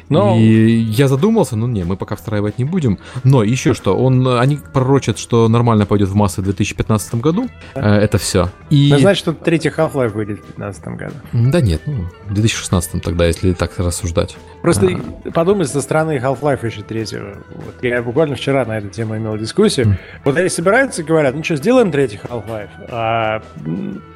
Но... И я задумался, ну не, мы пока встраивать не будем. Но еще что, он, они пророчат, что нормально пойдет в массы в 2015 году. Да. Это все. И... Ну, значит, что третий Half-Life выйдет в 2015 году. Да нет, ну, в 2016 тогда, если так рассуждать. Просто а... подумай со стороны Half-Life еще третьего. Вот. Я буквально вчера на эту тему имел дискуссию. Mm. Вот они собираются и говорят, ну что, сделаем третий Half-Life? А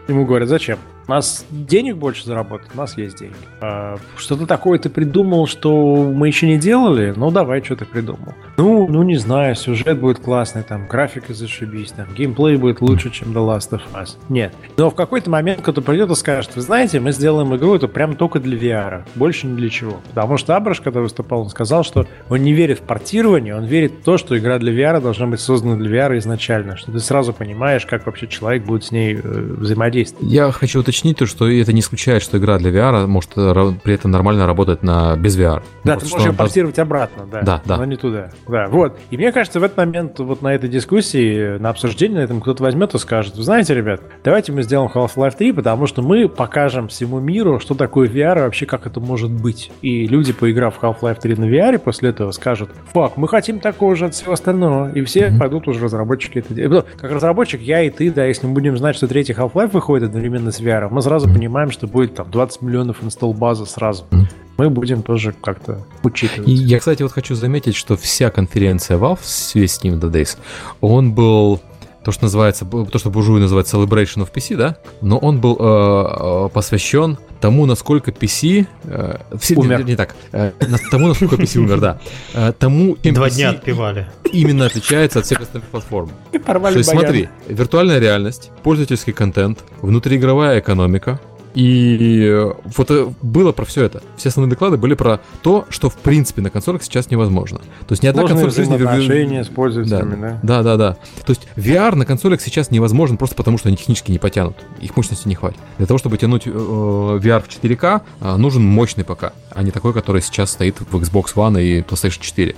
ему говорят, зачем? У нас денег больше заработать, у нас есть деньги. А, что-то такое ты придумал, что мы еще не делали? Ну, давай, что ты придумал. Ну, ну, не знаю, сюжет будет классный, там, графика зашибись, там, геймплей будет лучше, чем The Last of Us. Нет. Но в какой-то момент кто-то придет и скажет, вы знаете, мы сделаем игру, это прям только для VR, больше ни для чего. Потому что Абраш, когда выступал, он сказал, что он не верит в портирование, он верит в то, что игра для VR должна быть создана для VR изначально, что ты сразу понимаешь, как вообще человек будет с ней э, взаимодействовать. Я хочу уточнить то, что это не исключает, что игра для VR может при этом нормально работать на без VR. Да, ну, ты можешь ее портировать обратно, да. Да, да. Но не туда. Да, вот. И мне кажется, в этот момент вот на этой дискуссии, на обсуждении на этом кто-то возьмет и скажет, вы знаете, ребят, давайте мы сделаем Half-Life 3, потому что мы покажем всему миру, что такое VR и вообще как это может быть. И люди, поиграв в Half-Life 3 на VR, после этого скажут, фак, мы хотим такого же от всего остального. И все mm-hmm. пойдут уже разработчики это делать. Как разработчик, я и ты, да, если мы будем знать, что третий Half-Life выходит одновременно с VR, мы сразу mm-hmm. понимаем, что будет там 20 миллионов инсталл базы сразу. Mm-hmm. Мы будем тоже как-то учитывать. И я, кстати, вот хочу заметить, что вся конференция Valve, весь Steam the Days, он был то, что называется, то, что буржуи называют Celebration of PC, да, но он был э, э посвящен тому, насколько PC... Э, все, умер. Не, не так. Э, тому, насколько PC умер, да. Э, тому, чем Два PC дня отпевали. Именно отличается от всех остальных платформ. То есть смотри, виртуальная реальность, пользовательский контент, внутриигровая экономика, и вот э, было про все это. Все основные доклады были про то, что в принципе на консолях сейчас невозможно. То есть ни одна консоль в жизни... с пользователями, да. Да, да, да. То есть VR на консолях сейчас невозможен просто потому, что они технически не потянут. Их мощности не хватит. Для того, чтобы тянуть э, VR в 4К, э, нужен мощный ПК, а не такой, который сейчас стоит в Xbox One и PlayStation 4.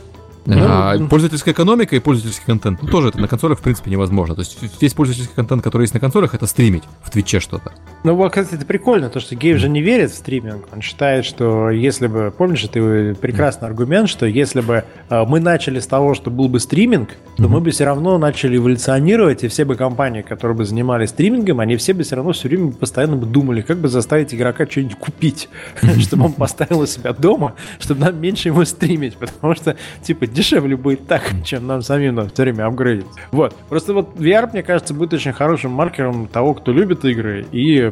А, пользовательская экономика и пользовательский контент. Ну, тоже это на консолях, в принципе, невозможно. То есть весь пользовательский контент, который есть на консолях, это стримить в Твиче что-то. Ну, кстати, это прикольно, то, что Гейв же не верит в стриминг. Он считает, что если бы, помнишь, это прекрасный аргумент, что если бы э, мы начали с того, что был бы стриминг, то mm-hmm. мы бы все равно начали эволюционировать, и все бы компании, которые бы занимались стримингом, они все бы все равно все время постоянно бы думали, как бы заставить игрока что-нибудь купить, чтобы он поставил у себя дома, чтобы нам меньше его стримить, потому что, типа, дешевле будет так, чем нам самим на все время апгрейдить. Вот. Просто вот VR, мне кажется, будет очень хорошим маркером того, кто любит игры и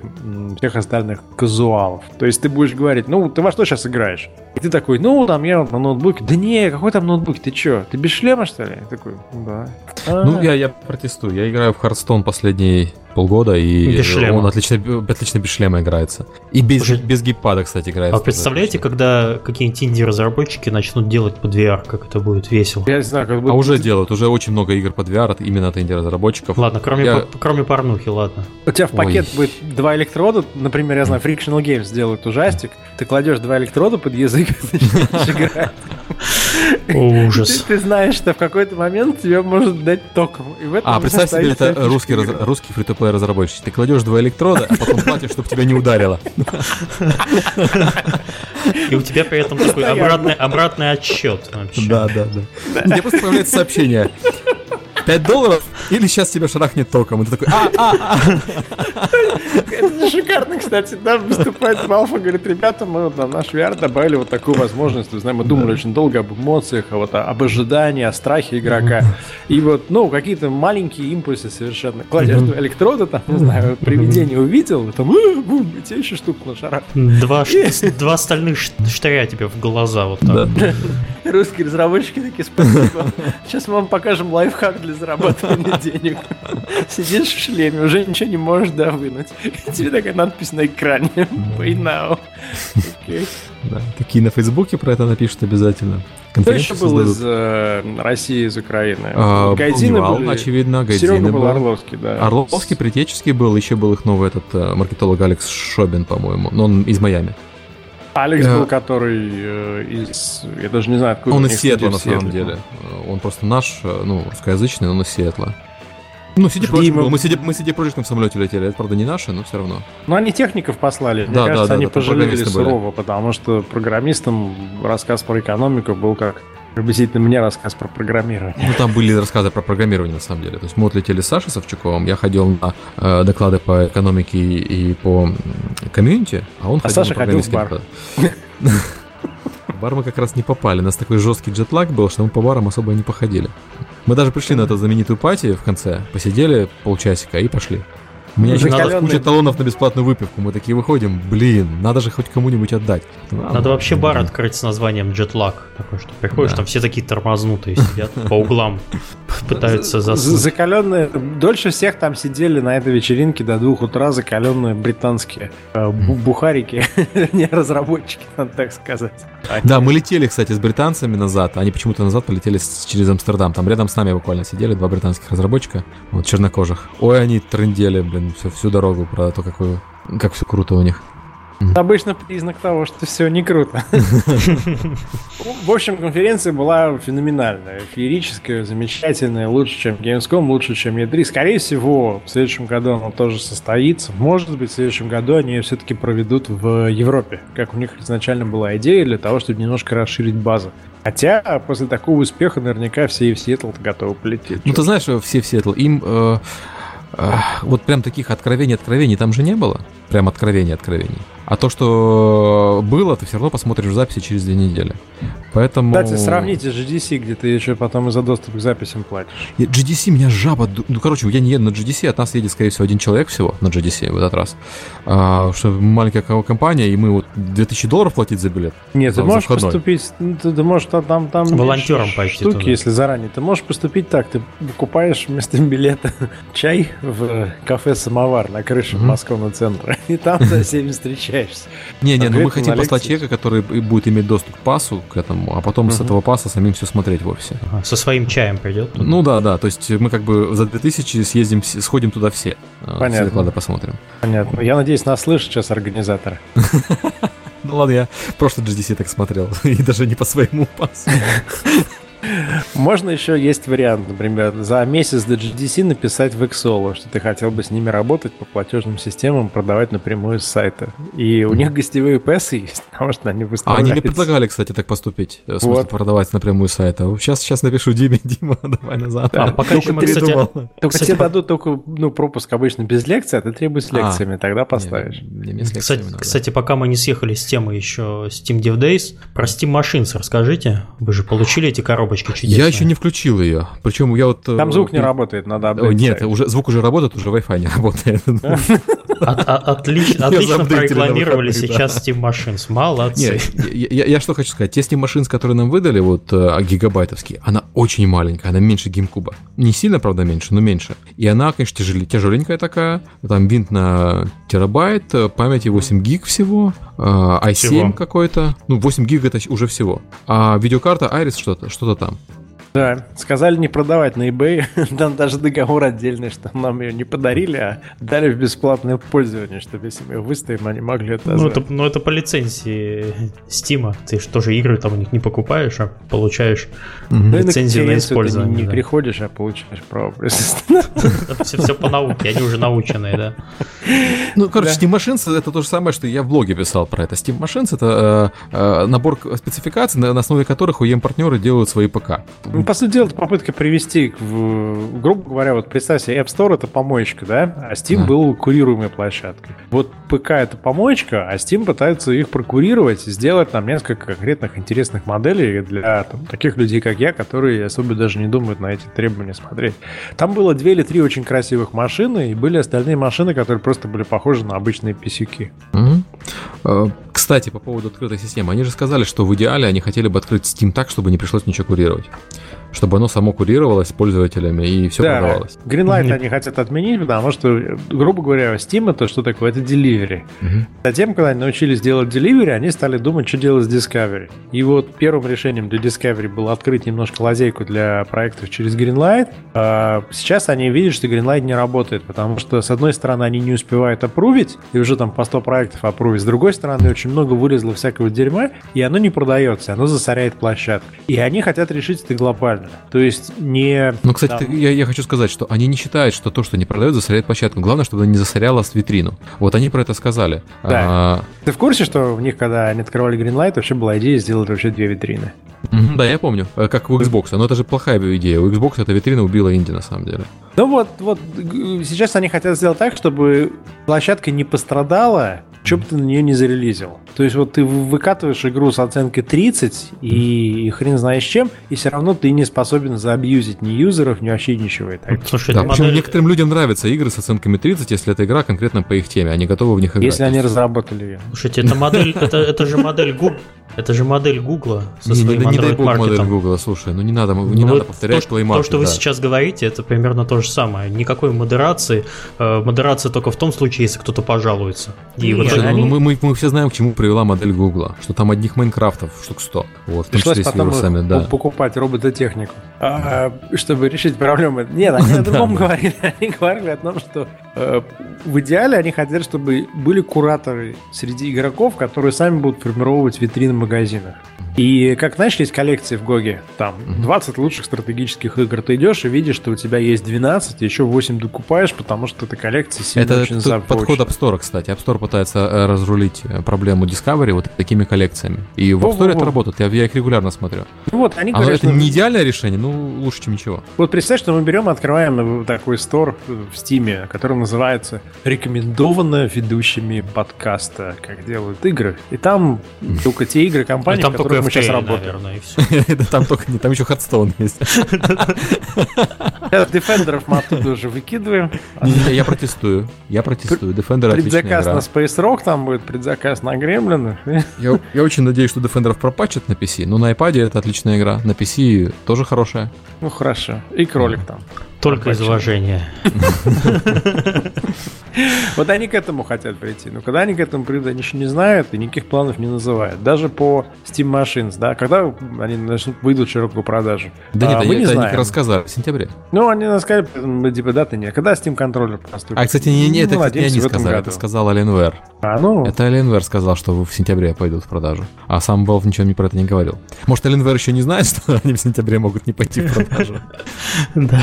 всех остальных казуалов. То есть ты будешь говорить, ну, ты во что сейчас играешь? И ты такой, ну, там я на ноутбуке. Да не, какой там ноутбук? Ты что, ты без шлема, что ли? Я такой, да. Ну, я, я протестую. Я играю в Hearthstone последний полгода, и без он отлично, отлично без шлема играется. И без, Уже... без геймпада, кстати, играется. А представляете, когда какие-нибудь инди-разработчики начнут делать под VR, как это будет весело? Я не знаю, как бы... А уже делают, уже очень много игр под VR от, именно от инди-разработчиков. Ладно, кроме, я... по, кроме порнухи, ладно. У тебя в пакет Ой. будет два электрода, например, я знаю, Frictional Games сделают ужастик, ты кладешь два электрода под язык и начинаешь играть. Ужас. Ты, ты знаешь, что в какой-то момент тебе может дать током. И в этом а, представь себе, это русский, раз, русский фри разработчик. Ты кладешь два электрода, а потом платишь, чтобы тебя не ударило. И у тебя при этом такой обратный, обратный отсчет. Да, да, да. Мне просто появляется сообщение. 5 долларов или сейчас тебя шарахнет током. И ты такой, а, а, а. Это шикарно, кстати, да, выступает и говорит, ребята, мы на наш VR добавили вот такую возможность. Вы знаете, мы думали очень долго об эмоциях, а вот об ожидании, о страхе игрока. И вот, ну, какие-то маленькие импульсы совершенно. Кладешь электроды, там, не знаю, привидение увидел, там, бум, тебе еще штуку на шарах. Два, два остальных штыря тебе в глаза вот так. Русские разработчики такие, спасибо. Сейчас мы вам покажем лайфхак для зарабатывания денег. Сидишь в шлеме, уже ничего не можешь, да, вынуть. И тебе такая надпись на экране. Pay now. Okay. Да, такие на Фейсбуке про это напишут обязательно. Кто еще был создадут. из э, России, из Украины? А, Гайдины Невал, были... очевидно, Гайдины Серега был. был. Орловский, да. Орловский, Притеческий был, еще был их новый этот э, маркетолог Алекс Шобин, по-моему, но он из Майами. Алекс был, который э, из... Я даже не знаю, откуда Он из Сиэтла, на самом деле. Он просто наш, э, ну, русскоязычный, но он из Сиэтла. Ну, CD Projekt был. Мы CD, мы CD Projekt в самолете летели. Это, правда, не наши, но все равно. Ну, они техников послали. Мне да, кажется, да, они да, пожалели сурово, были. потому что программистам рассказ про экономику был как Приблизительно мне рассказ про программирование. Ну, там были рассказы про программирование, на самом деле. То есть мы вот летели с Сашей Савчуковым, я ходил на э, доклады по экономике и, и по комьюнити, а он а ходил Саша на ходил в бар. В бар мы как раз не попали. У нас такой жесткий джетлаг был, что мы по барам особо не походили. Мы даже пришли на эту знаменитую пати в конце, посидели полчасика и пошли. Мне еще надо куча талонов на бесплатную выпивку. Мы такие выходим, блин, надо же хоть кому-нибудь отдать. Надо, надо вообще бар открыть с названием Jetlag. Такой, что приходишь, да. там все такие тормознутые сидят по углам, пытаются заснуть. Закаленные, дольше всех там сидели на этой вечеринке до двух утра закаленные британские э, бухарики, не разработчики, надо так сказать. Да, мы летели, кстати, с британцами назад. Они почему-то назад полетели через Амстердам. Там рядом с нами буквально сидели два британских разработчика, вот чернокожих. Ой, они трындели, блин, всю, всю дорогу про то, какую, как все круто у них. Обычно признак того, что все не круто. В общем, конференция была феноменальная, феерическая, замечательная, лучше, чем Gamescom, лучше, чем E3. Скорее всего, в следующем году она тоже состоится. Может быть, в следующем году они ее все-таки проведут в Европе, как у них изначально была идея, для того, чтобы немножко расширить базу. Хотя после такого успеха наверняка все и в Сиэтл готовы полететь. Ну, ты знаешь, все в Сиэтл, им... Э, э, вот прям таких откровений, откровений там же не было. Прям откровений, откровений. А то, что было, ты все равно посмотришь в записи через две недели. Поэтому... Кстати, сравните GDC, где ты еще потом и за доступ к записям платишь. GDC меня жаба... Ну, короче, я не еду на GDC, от нас едет, скорее всего, один человек всего на GDC в этот раз. А, что маленькая компания, и мы вот 2000 долларов платить за билет. Нет, за, ты можешь поступить... Ну, ты, ты можешь там... там Волонтером пойти Штуки, туда. если заранее. Ты можешь поступить так. Ты покупаешь вместо билета чай в кафе «Самовар» на крыше mm-hmm. Московного центра. И там за всеми встречаешь общаешься. Не-не, ну мы хотим послать человека, который будет иметь доступ к пасу, к этому, а потом угу. с этого паса самим все смотреть в офисе. Ага, со своим чаем придет? Туда. Ну да, да, то есть мы как бы за 2000 съездим, сходим туда все. А, Понятно. Все доклады посмотрим. Понятно. Я надеюсь, нас слышат сейчас организаторы. Ну ладно, я прошлый GDC так смотрел, и даже не по своему пасу. Можно еще есть вариант, например, за месяц до GDC написать в Excel, что ты хотел бы с ними работать по платежным системам, продавать напрямую с сайта. И у них гостевые PS есть, потому что они выставляются. А они мне предлагали, кстати, так поступить, в смысле вот. продавать напрямую с сайта. Сейчас, сейчас напишу Диме, Дима, давай назад. А, пока еще мы, кстати, только кстати, тебе дадут только ну, пропуск обычно без лекции, а ты требуешь с лекциями, а, тогда поставишь. Не, не, не кстати, кстати, пока мы не съехали с темы еще Steam Dev Days, про Steam Machines расскажите. Вы же получили эти коробочки чудесные. Я еще не включил ее. Причем я вот... Там звук не работает, надо апдейтить. Нет, уже, звук уже работает, уже Wi-Fi не работает. Отлично прорекламировали сейчас Steam Machines. Молодцы. Я что хочу сказать. Те Steam Machines, которые нам выдали, вот э, гигабайтовские, она очень маленькая, она меньше GameCube. Не сильно, правда, меньше, но меньше. И она, конечно, тяжеленькая такая. Там винт на терабайт, э, памяти 8 гиг всего, э, i7 какой-то. Ну, 8 гиг это уже всего. А видеокарта Iris что-то, что-то там. Да, сказали не продавать на eBay. Там даже договор отдельный, что нам ее не подарили, а дали в бесплатное пользование, чтобы если мы ее выставим, они могли это ну это, ну, это по лицензии Steam. Ты же тоже игры там у них не покупаешь, а получаешь mm-hmm. лицензию на использование. Ты не, не приходишь, а получаешь право все, все по науке, они уже наученные, да. Ну, короче, Steam Machines это то же самое, что я в блоге писал про это. Steam Machines это э, э, набор спецификаций, на основе которых UEM-партнеры делают свои ПК. По сути дела, это попытка привести, в, грубо говоря, вот представь себе, App Store это помоечка, да, а Steam был курируемой площадкой. Вот ПК это помоечка, а Steam пытается их прокурировать, сделать там несколько конкретных интересных моделей для там, таких людей, как я, которые особо даже не думают на эти требования смотреть. Там было две или три очень красивых машины, и были остальные машины, которые просто были похожи на обычные писюки. Угу. Кстати, по поводу открытой системы, они же сказали, что в идеале они хотели бы открыть Steam так, чтобы не пришлось ничего курировать чтобы оно само курировалось пользователями и все да. продавалось. Greenlight mm-hmm. они хотят отменить, потому что, грубо говоря, Steam это что такое? Это delivery. Mm-hmm. Затем, когда они научились делать delivery, они стали думать, что делать с Discovery. И вот первым решением для Discovery было открыть немножко лазейку для проектов через Greenlight. А сейчас они видят, что Greenlight не работает, потому что, с одной стороны, они не успевают опрувить, и уже там по 100 проектов опрувить. С другой стороны, очень много вылезло всякого дерьма, и оно не продается, оно засоряет площадку. И они хотят решить это глобально. То есть не... Ну, кстати, там... я, я хочу сказать, что они не считают, что то, что не продают, засоряет площадку. Главное, чтобы она не засоряла витрину. Вот они про это сказали. Да. А... Ты в курсе, что в них, когда они открывали Greenlight, вообще была идея сделать вообще две витрины? да, я помню. Э, как у Xbox. Но это же плохая идея. У Xbox эта витрина убила инди на самом деле. Ну вот, вот сейчас они хотят сделать так, чтобы площадка не пострадала, что бы ты на нее не зарелизил. То есть вот ты выкатываешь игру с оценкой 30 и, и хрен знаешь чем, и все равно ты не способен заабьюзить ни юзеров, ни вообще ничего. И так. Слушай, да, модель... некоторым людям нравятся игры с оценками 30, если эта игра конкретно по их теме, они готовы в них играть. Если они разработали ее. Слушайте, это модель, это, это же модель Google. Это же модель Гугла, со, не, своим не, не дай бог модель Гугла, слушай, ну не надо, не ну, надо повторять то, Play Market, То, что да. вы сейчас говорите, это примерно то же самое. Никакой модерации. Э, модерация только в том случае, если кто-то пожалуется. И Нет, вот ну, они... мы, мы, мы все знаем, к чему привела модель Гугла. Что там одних Майнкрафтов штук 100. Вот, в том числе с вирусами, да. покупать робототехнику, а, чтобы решить проблемы. Нет, они о другом говорили. Они говорили о том, что э, в идеале они хотят, чтобы были кураторы среди игроков, которые сами будут формировать витрины магазинах. И как, знаешь, есть коллекции в Гоге, там 20 лучших стратегических игр. Ты идешь и видишь, что у тебя есть 12, еще 8 докупаешь, потому что эта коллекция сильно это очень Это подход App Store, кстати. App Store пытается э, разрулить э, проблему Discovery вот такими коллекциями. И в App Store это работает, я, я их регулярно смотрю. Ну вот, они а говорят, это не идеальное решение, ну лучше, чем ничего. Вот представь, что мы берем, открываем такой стор в Steam, который называется «Рекомендованно ведущими подкаста, как делают игры». И там только те игры компании, которые мы сейчас и все. Там только не, там еще Hearthstone есть. Дефендеров мы оттуда уже выкидываем. Я протестую. Я протестую. Defender Предзаказ на Space Rock там будет, предзаказ на Гремлинах. Я очень надеюсь, что Defenderов пропачат на PC, но на iPad это отличная игра. На PC тоже хорошая. Ну хорошо. И кролик там. Только из уважения. Вот они к этому хотят прийти. Но когда они к этому придут, они еще не знают и никаких планов не называют. Даже по Steam Machines, да, когда они начнут выйдут в широкую продажу. Да нет, а, мы не знаем. они рассказали в сентябре. Ну, они сказали, типа, даты нет. Когда Steam контроллер поступит? А, кстати, не, не, это, ну, не сказали, это сказал Alienware. А, ну... Это Alienware сказал, что в сентябре пойдут в продажу. А сам Valve ничего не про это не говорил. Может, Alienware еще не знает, что они в сентябре могут не пойти в продажу? Да.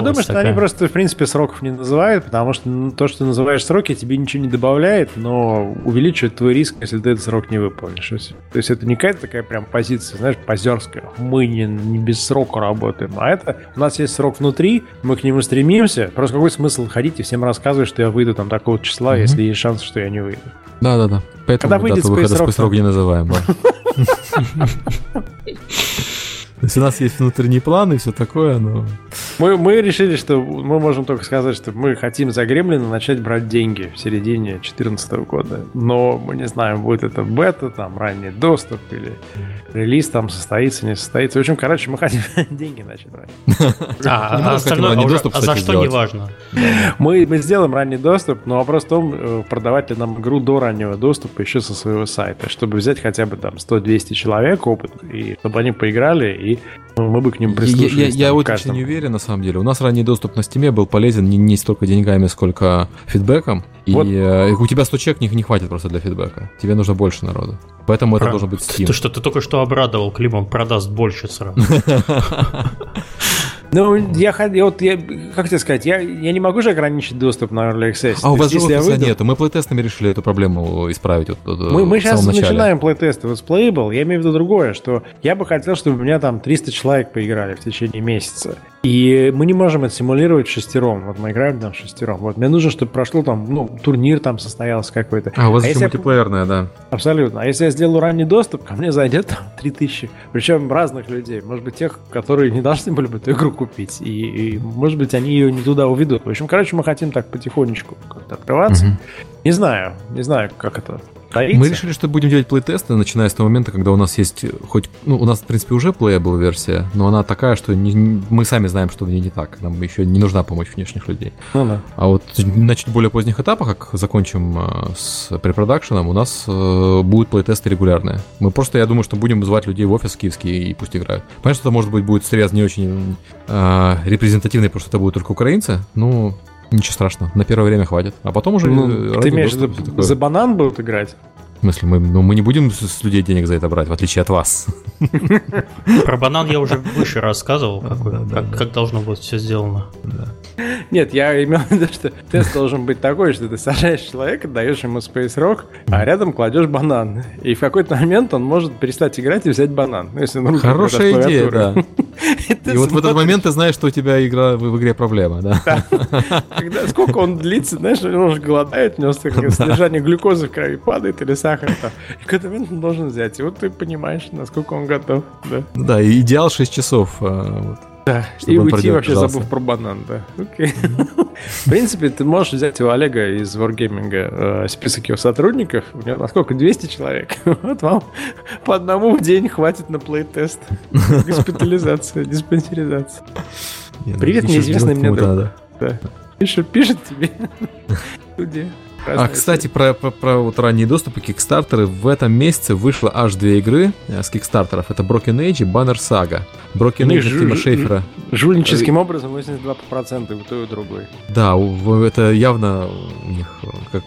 Я думаю, что они просто, в принципе, сроков не называют, потому что то, что называешь сроки, тебе ничего не добавляет, но увеличивает твой риск, если ты этот срок не выполнишь. То есть это не какая-то такая прям позиция, знаешь, позерская. Мы не, не без срока работаем. А это у нас есть срок внутри, мы к нему стремимся. Просто какой смысл ходить и всем рассказывать, что я выйду там такого числа, mm-hmm. если есть шанс, что я не выйду. Да-да-да. Поэтому Когда выйдет дату выхода Space Rock не называем. Да. То есть у нас есть внутренний план и все такое, но... Мы, мы решили, что мы можем только сказать, что мы хотим за Гремлина начать брать деньги в середине 2014 года. Но мы не знаем, будет это бета, там, ранний доступ или релиз там состоится, не состоится. В общем, короче, мы хотим деньги начать брать. А, а остальное, а за что не важно. Мы, мы сделаем ранний доступ, но вопрос в том, э, продавать ли нам игру до раннего доступа еще со своего сайта, чтобы взять хотя бы там 100-200 человек опыт, и чтобы они поиграли и мы бы к ним прислушались. Я, я, я очень не уверен, на самом деле. У нас ранний доступ на стиме был полезен не, не столько деньгами, сколько фидбэком. И вот. э, у тебя 100 человек не, не хватит просто для фидбэка. Тебе нужно больше народу. Поэтому Про... это должен быть Steam. Ты что, ты только что обрадовал Клим, он продаст больше сразу. Ну, я, я вот, я, как тебе сказать, я, я не могу же ограничить доступ на Early Access. А у вас же выйду... нету. Мы плейтестами решили эту проблему исправить. Вот, мы, мы сейчас начале. начинаем плейтесты. Вот с Playable я имею в виду другое, что я бы хотел, чтобы у меня там 300 человек поиграли в течение месяца. И мы не можем это симулировать шестером. Вот мы играем там шестером. Вот мне нужно, чтобы прошло там, ну, турнир там состоялся какой-то. А, у вас а еще мультиплеерная, я... да. Абсолютно. А если я сделаю ранний доступ, ко мне зайдет там 3000. Причем разных людей. Может быть, тех, которые не должны были бы эту игру купить. И, и может быть, они ее не туда уведут. В общем, короче, мы хотим так потихонечку как-то открываться. Угу. Не знаю, не знаю, как это Боится? Мы решили, что будем делать плейтесты, начиная с того момента, когда у нас есть хоть... Ну, у нас, в принципе, уже playable версия, но она такая, что не, мы сами знаем, что в ней не так. Нам еще не нужна помощь внешних людей. Ну, да. А вот на чуть более поздних этапах, как закончим э, с препродакшеном, у нас э, будут плейтесты регулярные. Мы просто, я думаю, что будем звать людей в офис киевский и пусть играют. Понятно, что это, может быть, будет срез не очень э, репрезентативный, потому что это будут только украинцы, ну, Ничего страшного, на первое время хватит. А потом уже... Ну, ты имеешь в виду, за банан будут играть? В смысле, мы, ну, мы не будем с людей денег за это брать, в отличие от вас. Про банан я уже выше рассказывал, как должно быть все сделано. Нет, я имел в виду, что тест должен быть такой, что ты сажаешь человека, даешь ему Space Rock, а рядом кладешь банан. И в какой-то момент он может перестать играть и взять банан. Ну, если он Хорошая идея, да. И, вот в этот момент ты знаешь, что у тебя игра в, игре проблема, да? сколько он длится, знаешь, он уже голодает, у него содержание глюкозы в крови падает или сахар. И какой-то момент он должен взять. И вот ты понимаешь, насколько он готов. Да, да идеал 6 часов. А, да, и уйти вообще забыв про банан, да. Окей. В принципе, ты можешь взять у Олега из Wargaming э, список его сотрудников. У него насколько? 200 человек. Вот вам по одному в день хватит на плей-тест. Госпитализация, диспансеризация. Ну, Привет, неизвестный мне друг. Пишет, пишет тебе. А, кстати, про, про, про вот ранние доступы Кикстартеры. В этом месяце вышло аж две игры э, с Кикстартеров. Это Broken Age и Banner Saga. Broken Age жу- Тима Шейфера. Жульническим образом 82% и то и другой. Да, это явно у них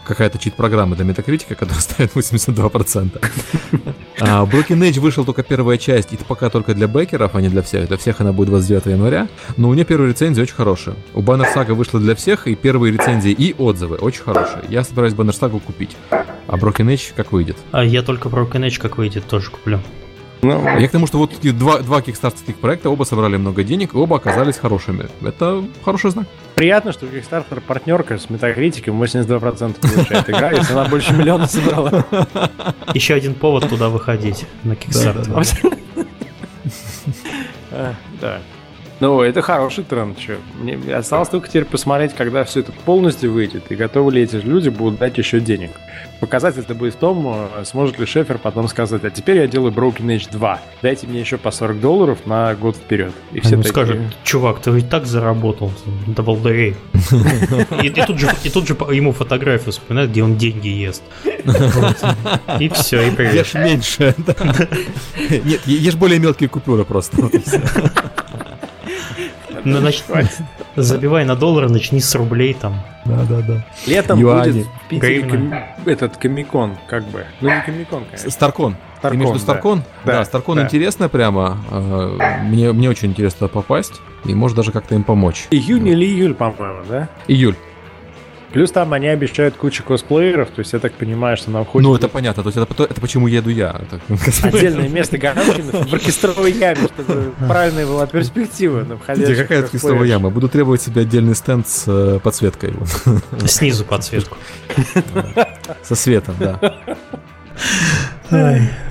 какая-то чит-программа для метакритика, которая ставит 82%. а, Broken Age вышел только первая часть, и пока только для бэкеров, а не для всех. Для всех она будет 29 января. Но у нее первые рецензии очень хорошие. У Banner Saga вышла для всех, и первые рецензии и отзывы очень хорошие. Я собираюсь Banner Saga купить. А Broken Age как выйдет? А я только Broken Age как выйдет тоже куплю. Ну, я к тому, что вот такие два, два кикстартерских проекта, оба собрали много денег, и оба оказались хорошими. Это хороший знак. Приятно, что Kickstarter партнерка с Метакритиком 82% получает игра, если она больше миллиона собрала. Еще один повод туда выходить на Kickstarter. Да. Ну, это хороший тренд. Что? Мне осталось только теперь посмотреть, когда все это полностью выйдет, и готовы ли эти люди будут дать еще денег. Показатель это будет в том, э, сможет ли Шефер потом сказать, а теперь я делаю Broken Age 2. Дайте мне еще по 40 долларов на год вперед. И все такие... скажет, чувак, ты ведь так заработал, Double Day. И, и, тут же, и тут же ему фотографию вспоминают, где он деньги ест. И все, и привет. Ешь меньше. Нет, ешь более мелкие купюры просто. Ну, нач... Забивай на доллары, начни с рублей там. Да, да, да. Летом Юани. будет в Питере ком... этот комикон, как бы. Ну, не комикон, конечно. Старкон. Старкон, между Старкон? Да, да Старкон да. интересно прямо. А, мне, мне очень интересно попасть. И может даже как-то им помочь. Июнь или июль, по-моему, да? Июль. Плюс там они обещают кучу косплееров, то есть я так понимаю, что на входе... Ну, это понятно, то есть это, это почему еду я. Это... Отдельное место Горошкина в оркестровой яме, чтобы правильная была перспектива на входящих. Какая оркестровая яма? Буду требовать себе отдельный стенд с э, подсветкой. Снизу подсветку. Со светом, да.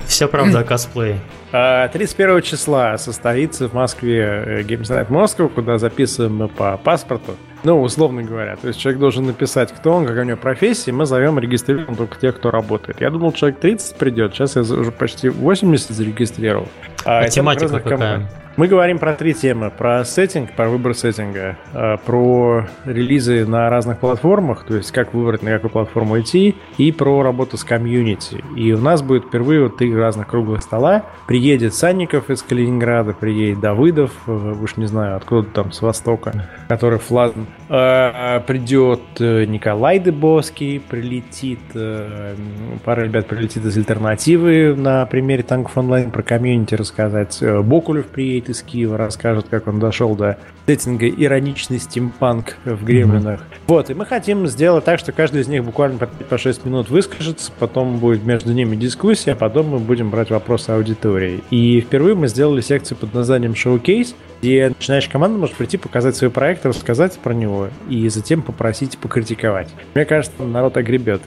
Все правда о косплее. 31 а, числа состоится в Москве Games Night Moscow, куда записываем мы по паспорту. Ну, условно говоря. То есть человек должен написать, кто он, какая у него профессия, мы зовем, регистрируем только тех, кто работает. Я думал, человек 30 придет, сейчас я уже почти 80 зарегистрировал. А, а тематика какая? Компаний. Мы говорим про три темы. Про сеттинг, про выбор сеттинга, э, про релизы на разных платформах, то есть как выбрать, на какую платформу идти, и про работу с комьюнити. И у нас будет впервые вот три разных круглых стола. Приедет Санников из Калининграда, приедет Давыдов, э, уж не знаю, откуда там, с Востока, который Flazm. Э, придет Николай Дебоский, прилетит, пара ребят прилетит из альтернативы на примере танков онлайн про комьюнити рассказать. Бокулев приедет приедет из Киева, расскажет, как он дошел до сеттинга ироничный стимпанк в Гремлинах. Mm-hmm. Вот, и мы хотим сделать так, что каждый из них буквально по 5-6 минут выскажется, потом будет между ними дискуссия, а потом мы будем брать вопросы аудитории. И впервые мы сделали секцию под названием «Showcase», где начинающая команда может прийти, показать свой проект, рассказать про него и затем попросить покритиковать. Мне кажется, народ огребет.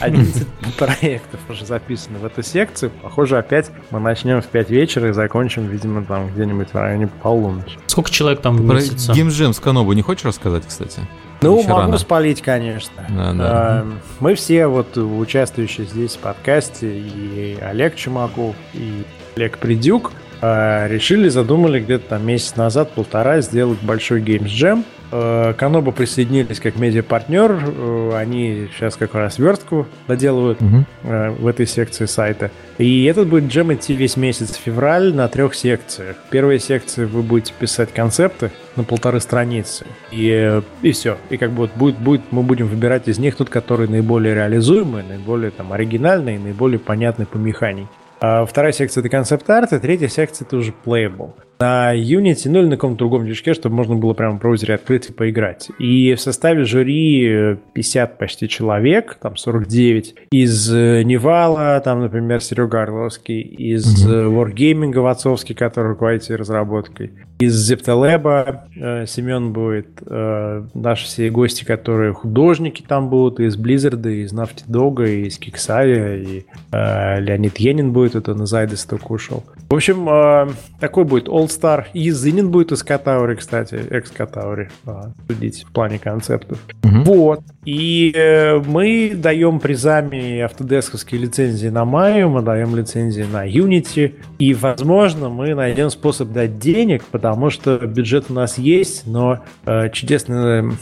11 проектов уже записаны в эту секцию. Похоже, опять мы начнем в 5 вечера и закончим, видимо, там где-нибудь в районе полуночи. Сколько человек там Про Геймджем с Канобу не хочешь рассказать, кстати? Ну, Еще могу рано. спалить, конечно. Да, да. Мы все вот участвующие здесь в подкасте, и Олег Чумаков, и Олег Придюк, решили, задумали где-то там месяц назад, полтора, сделать большой Games Jam. А, Каноба присоединились как медиапартнер. А, они сейчас как раз верстку доделывают угу. в этой секции сайта. И этот будет джем идти весь месяц февраль на трех секциях. В первой секции вы будете писать концепты на полторы страницы. И, и все. И как бы вот будет, будет, мы будем выбирать из них тот, который наиболее реализуемый, наиболее там оригинальный, наиболее понятный по механике. А вторая секция это концепт-арт, и третья секция это уже playable на Unity, ну или на каком-то другом движке, чтобы можно было прямо в браузере открыть и поиграть. И в составе жюри 50 почти человек, там 49. Из э, Невала, там, например, Серега Орловский, из mm-hmm. Wargaming Вацовский, который руководит разработкой, из Zeptalab э, Семен будет, э, наши все гости, которые художники там будут, из Blizzard, из Naughty Dog, из Киксавия, и э, Леонид Енин будет, это на Зайдес только ушел. В общем, э, такой будет all All-Star. И Зинин будет из Катаури, кстати, экс-Катаури. Да, судить в плане концептов. Угу. Вот. И э, мы даем призами автодесковские лицензии на Maya, мы даем лицензии на Unity. И, возможно, мы найдем способ дать денег, потому что бюджет у нас есть, но э, чудесная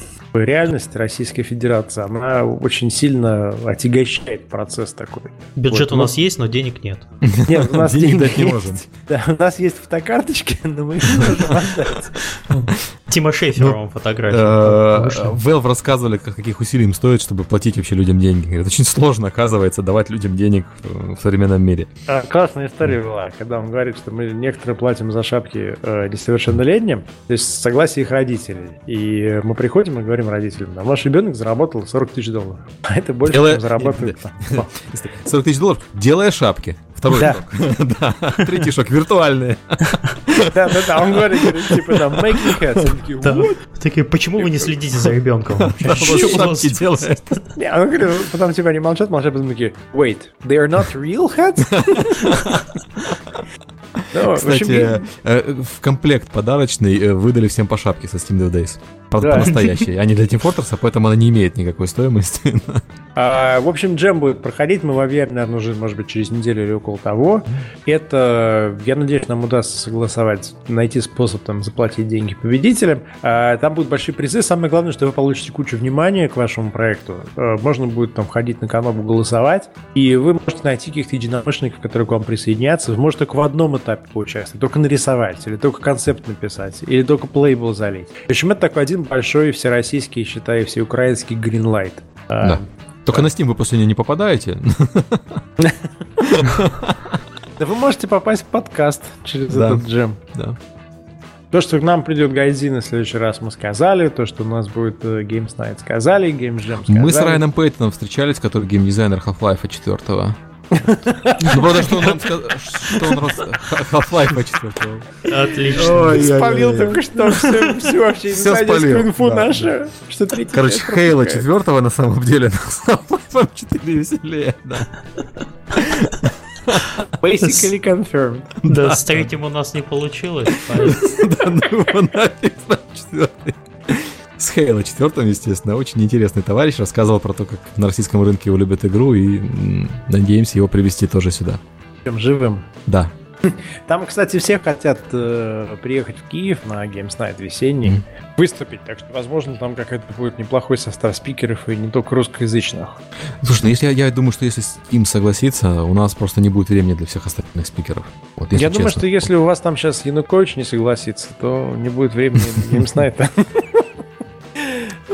реальность Российской Федерации, она очень сильно отягощает процесс такой. Бюджет вот, у нас есть, но денег нет. Нет, у нас денег дать не можем. Да, у нас есть фотокарточки, но мы их не можем отдать. Тима Шефера вам фотографию. Э, Valve рассказывали, каких усилий им стоит, чтобы платить вообще людям деньги. Это очень сложно, оказывается, давать людям денег в современном мире. А, классная история была, когда он говорит, что мы некоторые платим за шапки э, несовершеннолетним, то есть согласие их родителей. И мы приходим и говорим родителям, а ваш ребенок заработал 40 тысяч долларов. А это больше, чем зарабатывает. 40 тысяч долларов, делая шапки. Второй да. шок. да. Третий шок, виртуальные. Да, да, да. Он говорит, типа, там, making heads. Такие, да. такие, почему вы не следите за ребенком? Что делает? Не, он говорит, потом типа они молчат, молчат, потом такие, wait, they are not real heads? Кстати, э, в комплект подарочный э, выдали всем по шапке со Steam Dev Days. Правда, да. по-настоящей. А не для Team Fortress, поэтому она не имеет никакой стоимости. А, в общем, джем будет проходить. Мы в объявим, наверное, уже, может быть, через неделю или около того. Это, я надеюсь, нам удастся согласовать, найти способ там заплатить деньги победителям. А, там будут большие призы. Самое главное, что вы получите кучу внимания к вашему проекту. А, можно будет там ходить на канал голосовать. И вы можете найти каких-то единомышленников, которые к вам присоединятся. Вы можете только в одном этапе поучаствовать. Только нарисовать, или только концепт написать, или только плейбл залить. В общем, это такой один большой всероссийский, считаю, всеукраинский гринлайт. Да. Только на Steam вы после нее не попадаете. Да вы можете попасть в подкаст через этот джем. Да. То, что к нам придет Гайдзин в следующий раз, мы сказали. То, что у нас будет э, Games Night, сказали. Games Jam сказали. Мы с Райаном Пейтоном встречались, который геймдизайнер Half-Life 4. Ну, правда, что он нам сказал, что он Half-Life 4. Отлично. Спалил только что все, все вообще все спалил. инфу нашу. Что третий Короче, Хейла 4 на самом деле на Half-Life 4 веселее, да. Basically confirmed. Да, с третьим у нас не получилось. Да, ну нафиг четвертый. С Хейла четвертым, естественно. Очень интересный товарищ. Рассказывал про то, как на российском рынке его любят игру, и надеемся его привести тоже сюда. Чем живым? Да. Там, кстати, все хотят э, приехать в Киев на Games Night весенний, mm. выступить, так что, возможно, там какой-то будет неплохой состав спикеров и не только русскоязычных. Слушай, ну если я, я думаю, что если им согласиться, у нас просто не будет времени для всех остальных спикеров. Вот, я честно. думаю, что если у вас там сейчас Янукович не согласится, то не будет времени Games Night.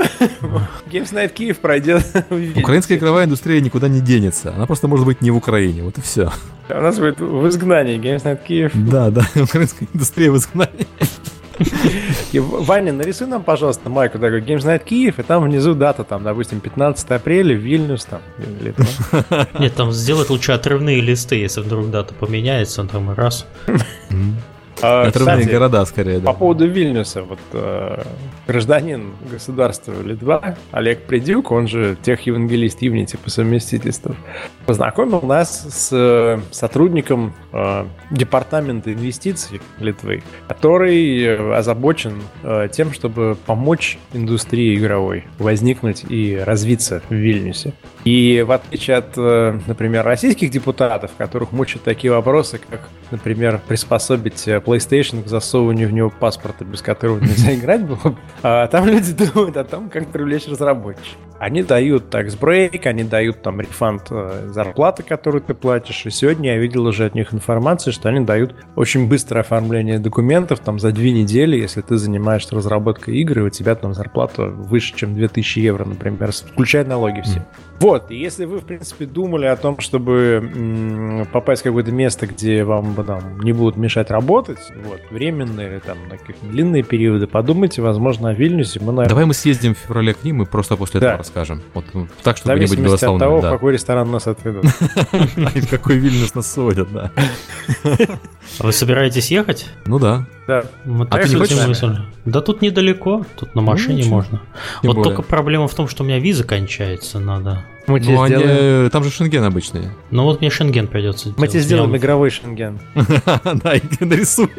Games Night Киев пройдет. Украинская игровая индустрия никуда не денется. Она просто может быть не в Украине. Вот и все. У нас будет в изгнании Games Night Киев. Да, да, украинская индустрия в изгнании. Ваня, нарисуй нам, пожалуйста, майку такой Games Night Киев, и там внизу дата, там, допустим, 15 апреля, Вильнюс там. Нет, там сделать лучше отрывные листы, если вдруг дата поменяется, там раз. А, Отрывные кстати, города, скорее, да. По поводу Вильнюса, вот э, гражданин государства Литва Олег Придюк, он же тех евангелист Юнити по совместительству, познакомил нас с э, сотрудником э, департамента инвестиций Литвы, который э, озабочен э, тем, чтобы помочь индустрии игровой возникнуть и развиться в Вильнюсе. И в отличие от, э, например, российских депутатов, которых мучают такие вопросы, как, например, приспособить э, PlayStation к засовыванию в него паспорта, без которого нельзя играть было, а там люди думают о том, как привлечь разработчиков. Они дают tax break, они дают там рефанд э, зарплаты, которую ты платишь. И сегодня я видел уже от них информацию, что они дают очень быстрое оформление документов, там за две недели, если ты занимаешься разработкой игр, и у тебя там зарплата выше, чем 2000 евро, например, включая налоги все. Вот, и если вы, в принципе, думали о том, чтобы м- попасть в какое-то место, где вам там, не будут мешать работать, вот, временно или там на какие-то длинные периоды, подумайте, возможно, о Вильнюсе. Мы, наверное... Давай мы съездим в феврале к ним и просто после да. этого расскажем. Вот, ну, так, чтобы не быть голословным. от того, да. в какой ресторан нас отведут. И в какой Вильнюс нас сводят, да. А вы собираетесь ехать? Ну да. Да. Мы а ты не хочешь? Да тут недалеко, тут на машине ну, можно. Тем вот более. только проблема в том, что у меня виза кончается, надо. Мы тебе ну, сделаем... они... Там же шенген обычный. Ну вот мне шенген придется Мы тебе сделаем игровой шенген. Да, и нарисуем.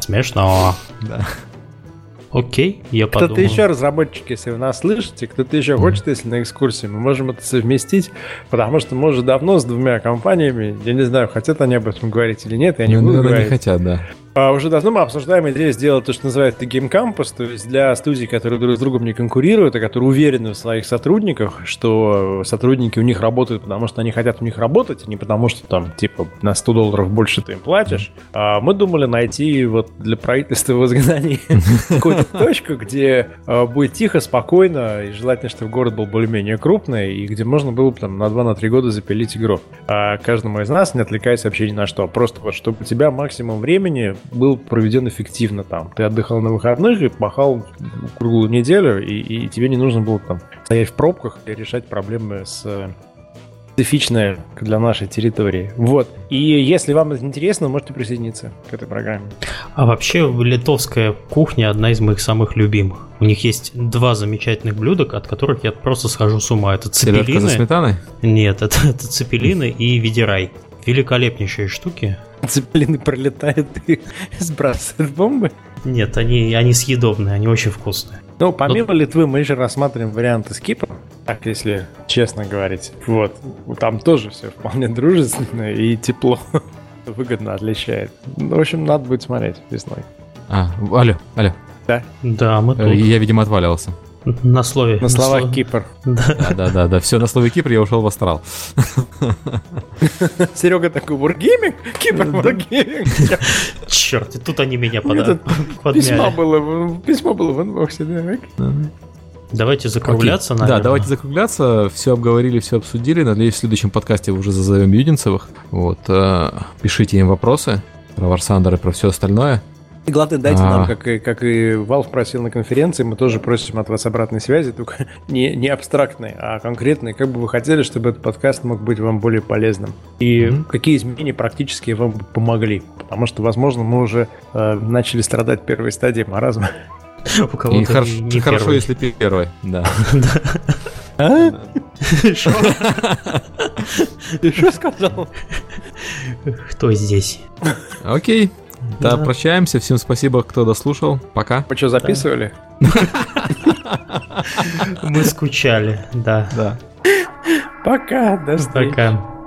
Смешно. Да. Окей, я подумаю. Кто-то еще разработчик, если вы нас слышите, кто-то еще хочет, если на экскурсии, мы можем это совместить, потому что мы уже давно с двумя компаниями, я не знаю, хотят они об этом говорить или нет, я не ну, буду говорить. не хотят, да. А уже давно мы обсуждаем идею сделать то, что называется Game Campus, то есть для студий, которые друг с другом не конкурируют, а которые уверены в своих сотрудниках, что сотрудники у них работают, потому что они хотят у них работать, а не потому что там, типа, на 100 долларов больше ты им платишь. А мы думали найти вот для правительства в изгнании какую-то точку, где а, будет тихо, спокойно, и желательно, чтобы город был более-менее крупный, и где можно было бы там на 2-3 года запилить игру. А каждому из нас, не отвлекаясь вообще ни на что, просто вот чтобы у тебя максимум времени был проведен эффективно там. Ты отдыхал на выходных и пахал круглую неделю, и, и тебе не нужно было там стоять в пробках и решать проблемы с э, специфичная для нашей территории. Вот. И если вам это интересно, можете присоединиться к этой программе. А вообще литовская кухня одна из моих самых любимых. У них есть два замечательных блюда, от которых я просто схожу с ума. Это цепелины. за сметаной? Нет, это, это цепелины и ведерай великолепнейшие штуки. Цеплины пролетает и сбрасывает бомбы? Нет, они, они съедобные, они очень вкусные. Ну, помимо Но... Литвы, мы еще рассматриваем варианты с Кипром, так если честно говорить. Вот, там тоже все вполне дружественно и тепло. Выгодно отличает. Ну, в общем, надо будет смотреть весной. А, алло, алло. Да? Да, мы э, тут. Я, видимо, отваливался. На слове. На, на словах слов... Кипр. Да. да, да, да, да. Все, на слове Кипр я ушел в астрал. Серега такой, Wargaming? Кипр Wargaming. Черт, и тут они меня подали. Письмо было, письмо было в инбоксе, да. Давайте закругляться, Окей. Да, давайте закругляться. Все обговорили, все обсудили. Надеюсь, в следующем подкасте уже зазовем Юдинцевых. Вот, э, пишите им вопросы про Варсандер и про все остальное. Главное, дайте а... нам, как и, как и Valve просил на конференции, мы тоже просим от вас обратной связи, только не, не абстрактной, а конкретной. Как бы вы хотели, чтобы этот подкаст мог быть вам более полезным? И mm-hmm. какие изменения практически вам помогли? Потому что, возможно, мы уже э, начали страдать первой стадии маразма. У кого-то и хорошо, не хорошо первый. если первый, да. А? Что? Ты что сказал? Кто здесь? Окей. Да, да, прощаемся. Всем спасибо, кто дослушал. Пока. Вы что, записывали? Мы скучали, да. Да. Пока, до встречи. Пока.